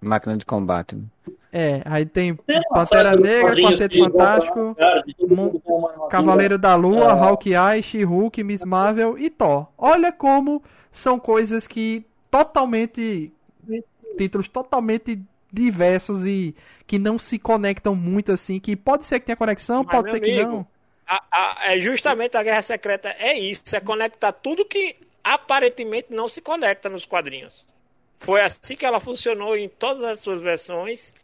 máquina de combate. Né? É, aí tem Pantera Negra, Quarteto Fantástico, Cavaleiro da Lua, é. Hawkeye, She-Hulk, Miss Marvel e Thor. Olha como são coisas que totalmente títulos totalmente diversos e que não se conectam muito assim, que pode ser que tenha conexão, Mas, pode ser amigo, que não. A, a, é justamente a Guerra Secreta é isso, é conectar tudo que aparentemente não se conecta nos quadrinhos. Foi assim que ela funcionou em todas as suas versões.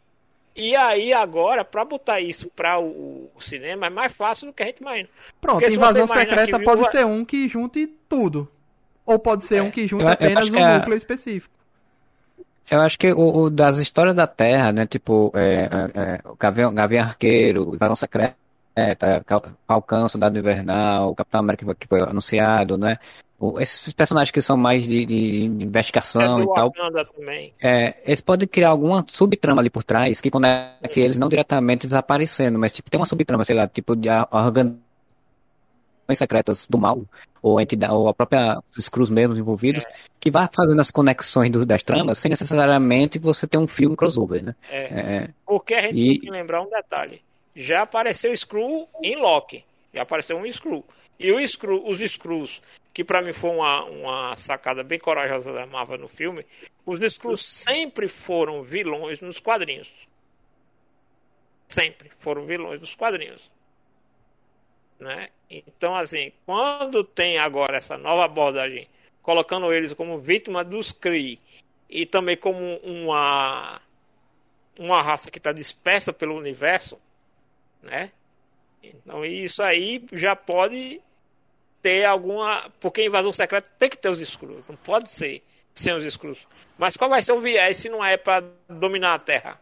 E aí agora, para botar isso para o, o, cinema é mais fácil do que a gente imagina. Pronto, Porque Invasão Secreta pode ser um que junte tudo. Ou pode ser é. um que junte eu, apenas eu um é núcleo específico. Eu acho que o, o, das histórias da Terra, né? Tipo, é, é, é o Gavião, Gavião Arqueiro, o Varão Secreto, Alcance, Soldado Invernal, o Capitão América que foi anunciado, né? esses personagens que são mais de, de investigação é e tal. Também. É, eles podem criar alguma subtrama ali por trás que conecte eles não diretamente desaparecendo, mas tipo, tem uma subtrama, sei lá, tipo de organizações secretas do mal, ou a entidade, ou a própria os Screws mesmos envolvidos, é. que vai fazendo as conexões do, das tramas sem necessariamente você ter um filme crossover, né? É. é Porque a gente e... tem que lembrar um detalhe. Já apareceu Screw em Loki. Já apareceu um Screw. E o Screw, os Screws que para mim foi uma, uma sacada bem corajosa da Marvel no filme, os Skrulls sempre foram vilões nos quadrinhos. Sempre foram vilões nos quadrinhos. Né? Então, assim, quando tem agora essa nova abordagem, colocando eles como vítima dos Kree e também como uma uma raça que está dispersa pelo universo, né? Então isso aí já pode ter alguma. Porque invasão secreta tem que ter os Skrulls. Não pode ser sem os Skrulls. Mas qual vai ser o viés se não é para dominar a Terra?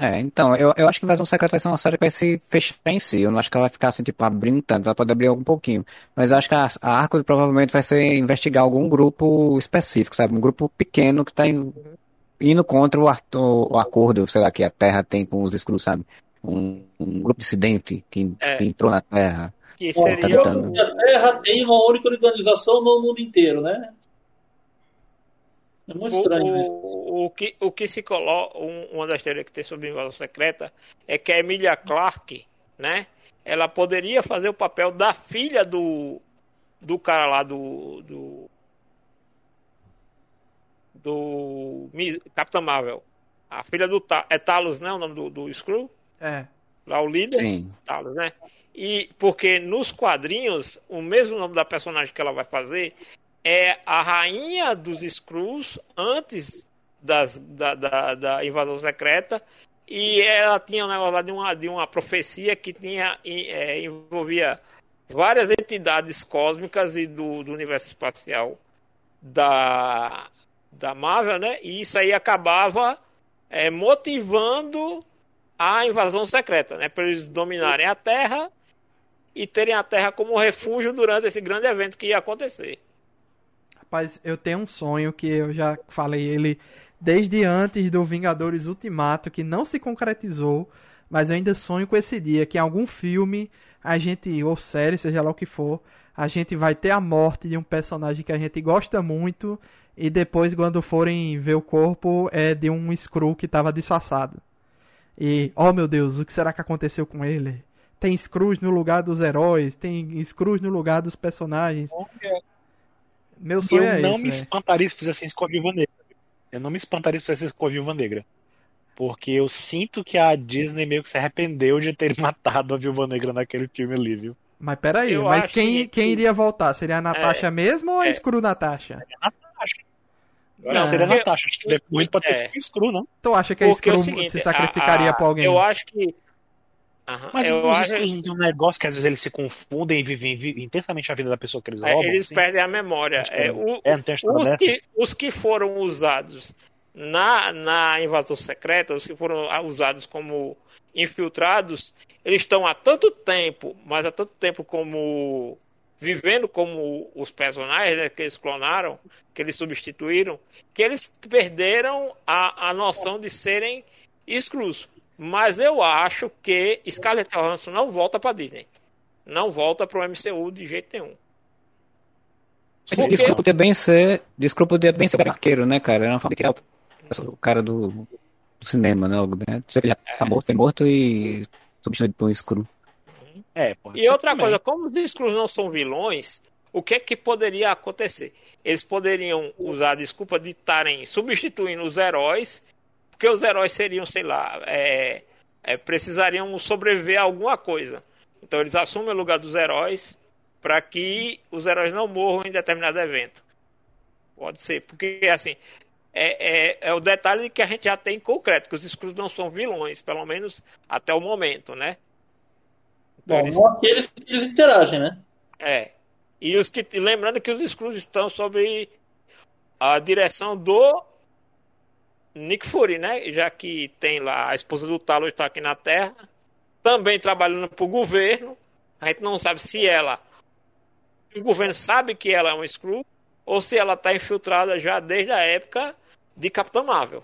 É, então, eu, eu acho que Invasão Secreta vai ser uma série que vai se fechar em si. Eu não acho que ela vai ficar assim, tipo, abrindo tanto. Ela pode abrir um pouquinho. Mas eu acho que a, a Arco provavelmente vai ser investigar algum grupo específico, sabe? Um grupo pequeno que tá in, indo contra o, o, o, acordo, sei lá, que a Terra tem com os Skrulls, sabe? Um, um grupo dissidente que, é. que entrou na Terra. Que seria... A Terra tem uma única organização no mundo inteiro, né? É muito estranho o, isso. O, que, o que se coloca, uma das teorias que tem sobre a invasão secreta é que a Emilia Clarke, né? Ela poderia fazer o papel da filha do, do cara lá do, do do Capitão Marvel. A filha do é Talos, né? O nome do, do Screw? É. Lá o líder? Sim. Talos, né? E porque nos quadrinhos, o mesmo nome da personagem que ela vai fazer é a rainha dos Skrulls antes das, da, da, da invasão secreta. E ela tinha um negócio lá de uma, de uma profecia que tinha, é, envolvia várias entidades cósmicas e do, do universo espacial da, da Marvel, né? E isso aí acabava é, motivando a invasão secreta, né? Para eles dominarem a Terra e terem a Terra como refúgio durante esse grande evento que ia acontecer. Rapaz, eu tenho um sonho que eu já falei ele desde antes do Vingadores Ultimato, que não se concretizou, mas eu ainda sonho com esse dia, que em algum filme a gente, ou série, seja lá o que for, a gente vai ter a morte de um personagem que a gente gosta muito, e depois, quando forem ver o corpo, é de um Skrull que estava disfarçado. E, oh meu Deus, o que será que aconteceu com ele? tem Scrooge no lugar dos heróis, tem Scrooge no lugar dos personagens. Meu sonho eu é não esse, me espantaria se fizessem isso com a Viúva Negra. Eu não me espantaria se fizessem isso com a Viúva Negra. Porque eu sinto que a Disney meio que se arrependeu de ter matado a Viúva Negra naquele filme ali, viu? Mas peraí, eu mas quem, que... quem iria voltar? Seria a Natasha é, mesmo ou a é, Screw Natasha? Seria a Natasha. Eu não, seria a Natasha. Acho que muito pra ter é. sido Screw, não? Tu acha que a Screw é se sacrificaria a, a, por alguém? Eu acho que Uhum. Mas eu os acho... não tem um negócio que às vezes eles se confundem e vivem, vivem intensamente a vida da pessoa que eles é, roubam. eles assim? perdem a memória. É, o, é, os, que, os que foram usados na, na invasão secreta, os que foram usados como infiltrados, eles estão há tanto tempo, mas há tanto tempo como vivendo como os personagens né, que eles clonaram, que eles substituíram, que eles perderam a, a noção de serem exclusos. Mas eu acho que Scarlett Johansson não volta para Disney. Não volta para o MCU de jeito nenhum. Porque... Desculpa poder bem ser. Desculpa poder bem ser arqueiro, né, cara? Era uma que era o cara do, do cinema, né? né? Você já tá morto, foi morto e substituído por um escuro. É, e outra também. coisa, como os escuros não são vilões, o que é que poderia acontecer? Eles poderiam usar a desculpa de estarem substituindo os heróis porque os heróis seriam, sei lá, é, é, precisariam sobreviver a alguma coisa. Então eles assumem o lugar dos heróis para que os heróis não morram em determinado evento. Pode ser, porque assim, é, é, é, o detalhe que a gente já tem concreto, que os Skrulls não são vilões, pelo menos até o momento, né? Então, Bom, eles... aqueles que eles interagem, né? É. E os que, lembrando que os Skrulls estão sob a direção do Nick Fury, né? Já que tem lá a esposa do Talos está aqui na Terra, também trabalhando para o governo. A gente não sabe se ela o governo sabe que ela é uma Skrull ou se ela está infiltrada já desde a época de Capitão Marvel.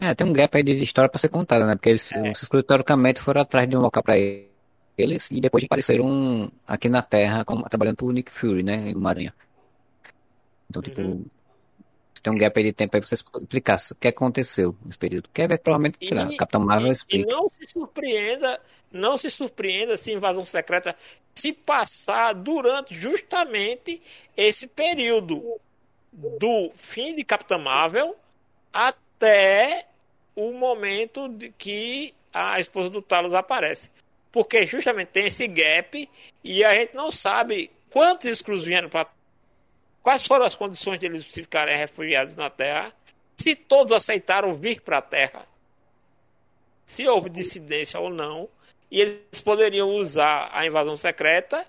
É, tem um gap aí de história pra ser contada, né? Porque eles, É. os Skrulls, teoricamente, foram atrás de um local pra eles e depois apareceram aqui na Terra como, trabalhando pro Nick Fury, né? Em Maranhão. Então, tipo, Uhum. Tem um gap aí de tempo aí pra você explicar o que aconteceu nesse período. Que é provavelmente, sei lá, Capitão Marvel E, e explica. não se surpreenda, não se surpreenda se invasão secreta se passar durante justamente esse período do fim de Capitã Marvel até o momento de que a esposa do Talos aparece. Porque justamente tem esse gap e a gente não sabe quantos Skrulls vieram para quais foram as condições de eles ficarem refugiados na Terra, se todos aceitaram vir para a Terra? Se houve dissidência ou não, e eles poderiam usar a invasão secreta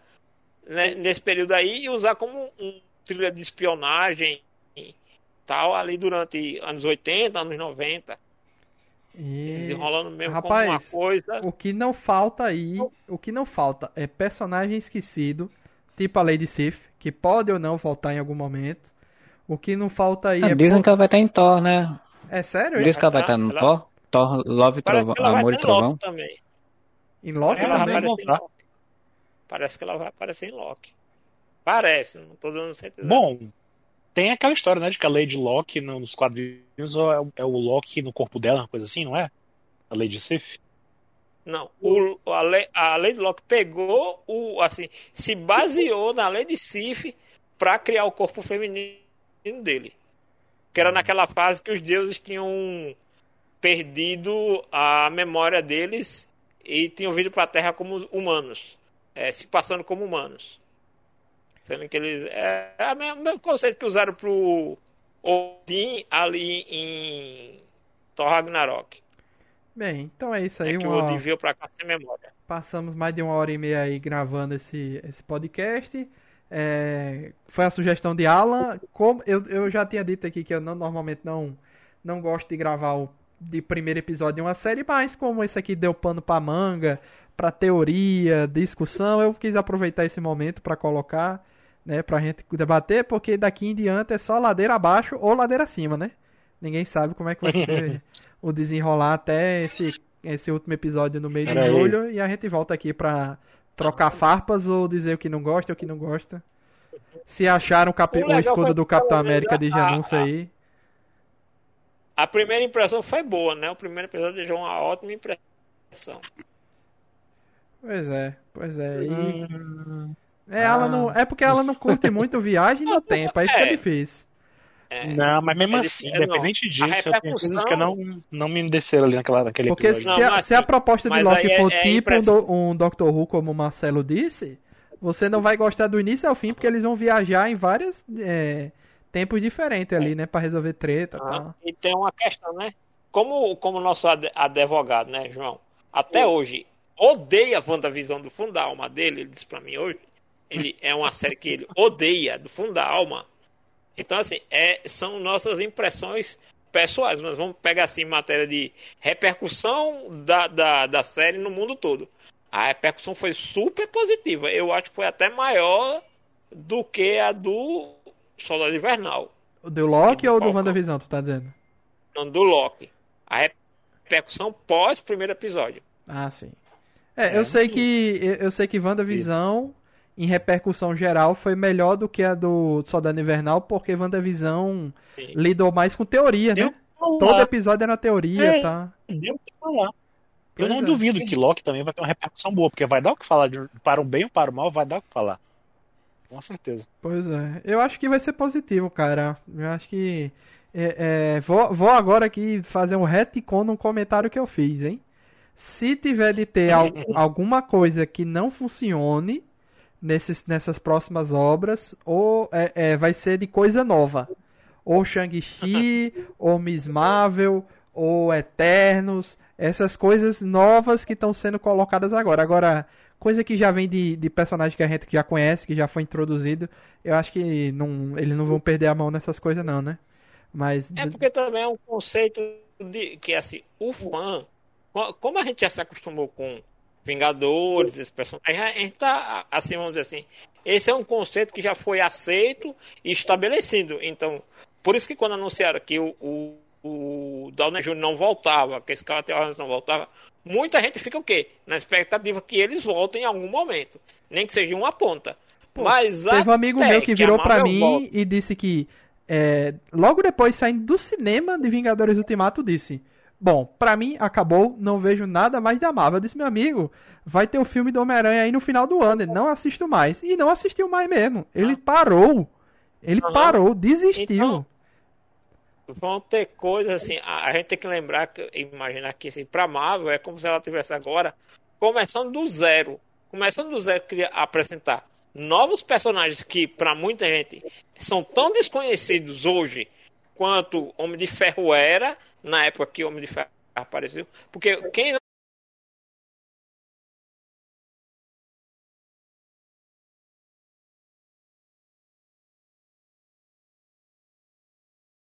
né, nesse período aí e usar como um trilha de espionagem e tal ali durante anos 80, anos 90, E desenrolando mesmo Rapaz, como uma coisa. o que não falta aí, o que não falta é personagem esquecido, tipo a Lady Sif, que pode ou não voltar em algum momento. O que não falta aí Ah, é. dizem po- que ela vai estar em Thor, né? É sério? Dizem que ela vai estar no ela- Thor. Thor, Love, Trovão, vai Amor e Loki Trovão. também. Em Loki Ela vai também? aparecer em voltar. Loki. Parece que ela vai aparecer em Loki. Parece, não tô dando certeza. Bom, tem aquela história, né, de que a Lady Locke no- nos quadrinhos é o, é o Loki no corpo dela, uma coisa assim, não é? A Lady Sif? Não, o, a, lei, a Lady Locke pegou o assim, se baseou na Lady Sif para criar o corpo feminino dele. Que era naquela fase que os deuses tinham perdido a memória deles e tinham vindo para a Terra como humanos, é, se passando como humanos. Sendo que eles é, é o mesmo, mesmo conceito que usaram pro Odin ali em Thor Ragnarok. Bem, então é isso aí. É que uma- pra cá sem memória. Passamos mais de uma hora e meia aí gravando esse, esse podcast. É, foi a sugestão de Alan. Como eu, eu já tinha dito aqui que eu não, normalmente não, não gosto de gravar o de primeiro episódio de uma série, mas como esse aqui deu pano pra manga, pra teoria, discussão, eu quis aproveitar esse momento pra colocar, né, pra gente debater, porque daqui em diante é só ladeira abaixo ou ladeira acima, né? Ninguém sabe como é que vai ser o desenrolar até esse, esse último episódio no meio de Pera aí. julho e a gente volta aqui pra trocar farpas ou dizer o que não gosta ou o que não gosta. Se acharam o, capi- O o escudo do Capitão América de Janúncio a- aí. A primeira impressão foi boa, né? O primeiro episódio deixou uma ótima impressão. Pois é, pois é. E... Hum, É, ela não, é porque ela não curte muito viagem no tempo, aí fica É. difícil. É, não, mas mesmo é assim, difícil, independente não. disso, A eu tenho coisas que não, não me desceram ali naquela, naquele Porque se, episódio. Não, a, se a proposta de Loki é- for é tipo um, um Doctor Who, como o Marcelo disse, você não vai gostar do início ao fim, porque eles vão viajar em vários é, tempos diferentes ali, né? Pra resolver treta e Ah, tal. E tem uma questão, né? Como como o nosso advogado, né, João? Até hoje odeia a WandaVision do fundo da alma dele, ele disse pra mim hoje. Ele é uma série que ele odeia do fundo da alma. Então, assim, é, são nossas impressões pessoais. Nós vamos pegar assim matéria de repercussão da, da, da série no mundo todo. A repercussão foi super positiva. Eu acho que foi até maior do que a do Soldado Invernal. O do Loki do ou do. WandaVision, tu tá dizendo? não do Loki. A repercussão pós primeiro episódio. Ah, sim. É, eu sei que eu, eu sei que WandaVision em repercussão geral foi melhor do que a do Soldado Invernal, porque WandaVision Sim. lidou mais com teoria, Deu né? Todo episódio era teoria, É. tá? deu pra falar. Eu Pois não é. duvido que Loki também vai ter uma repercussão boa, porque vai dar o que falar, de- para o bem ou para o mal, vai dar o que falar. Com certeza. Pois é. Eu acho que vai ser positivo, cara. Eu acho que. é, é, vou, vou agora aqui fazer um retcon num comentário que eu fiz, hein? Se tiver de ter al- alguma coisa que não funcione nesses, nessas próximas obras, ou é, é, vai ser de coisa nova. Ou Shang-Chi, ou Miss Marvel, ou Eternos. Essas coisas novas que estão sendo colocadas agora. Agora, coisa que já vem de, de personagem que a gente já conhece, que já foi introduzido, eu acho que não, eles não vão perder a mão nessas coisas não, né? Mas É porque também é um conceito de que assim, o fã, co- como a gente já se acostumou com Vingadores, esse personagem. A gente tá, assim, vamos dizer assim, esse é um conceito que já foi aceito e estabelecido. Então, por isso que quando anunciaram que o, o, o Downey Jr. não voltava, que esse cara não voltava, muita gente fica o quê? Na expectativa que eles voltem em algum momento. Nem que seja uma ponta. Pô, Mas teve um amigo meu que virou para mim volta. e disse que é, logo depois saindo do cinema de Vingadores Ultimato disse Bom, para mim acabou, não vejo nada mais da Marvel. Eu disse, meu amigo, vai ter o filme do Homem-Aranha aí no final do ano, não assisto mais. E não assistiu mais mesmo. Ele ah. parou. Ele uhum. parou, desistiu. Então, vão ter coisas assim, a, gente tem que lembrar, que, imaginar que assim, pra Marvel é como se ela tivesse agora começando do zero. Começando do zero, queria apresentar novos personagens que, para muita gente, são tão desconhecidos hoje quanto Homem de Ferro era na época que Homem de Ferro apareceu. Porque quem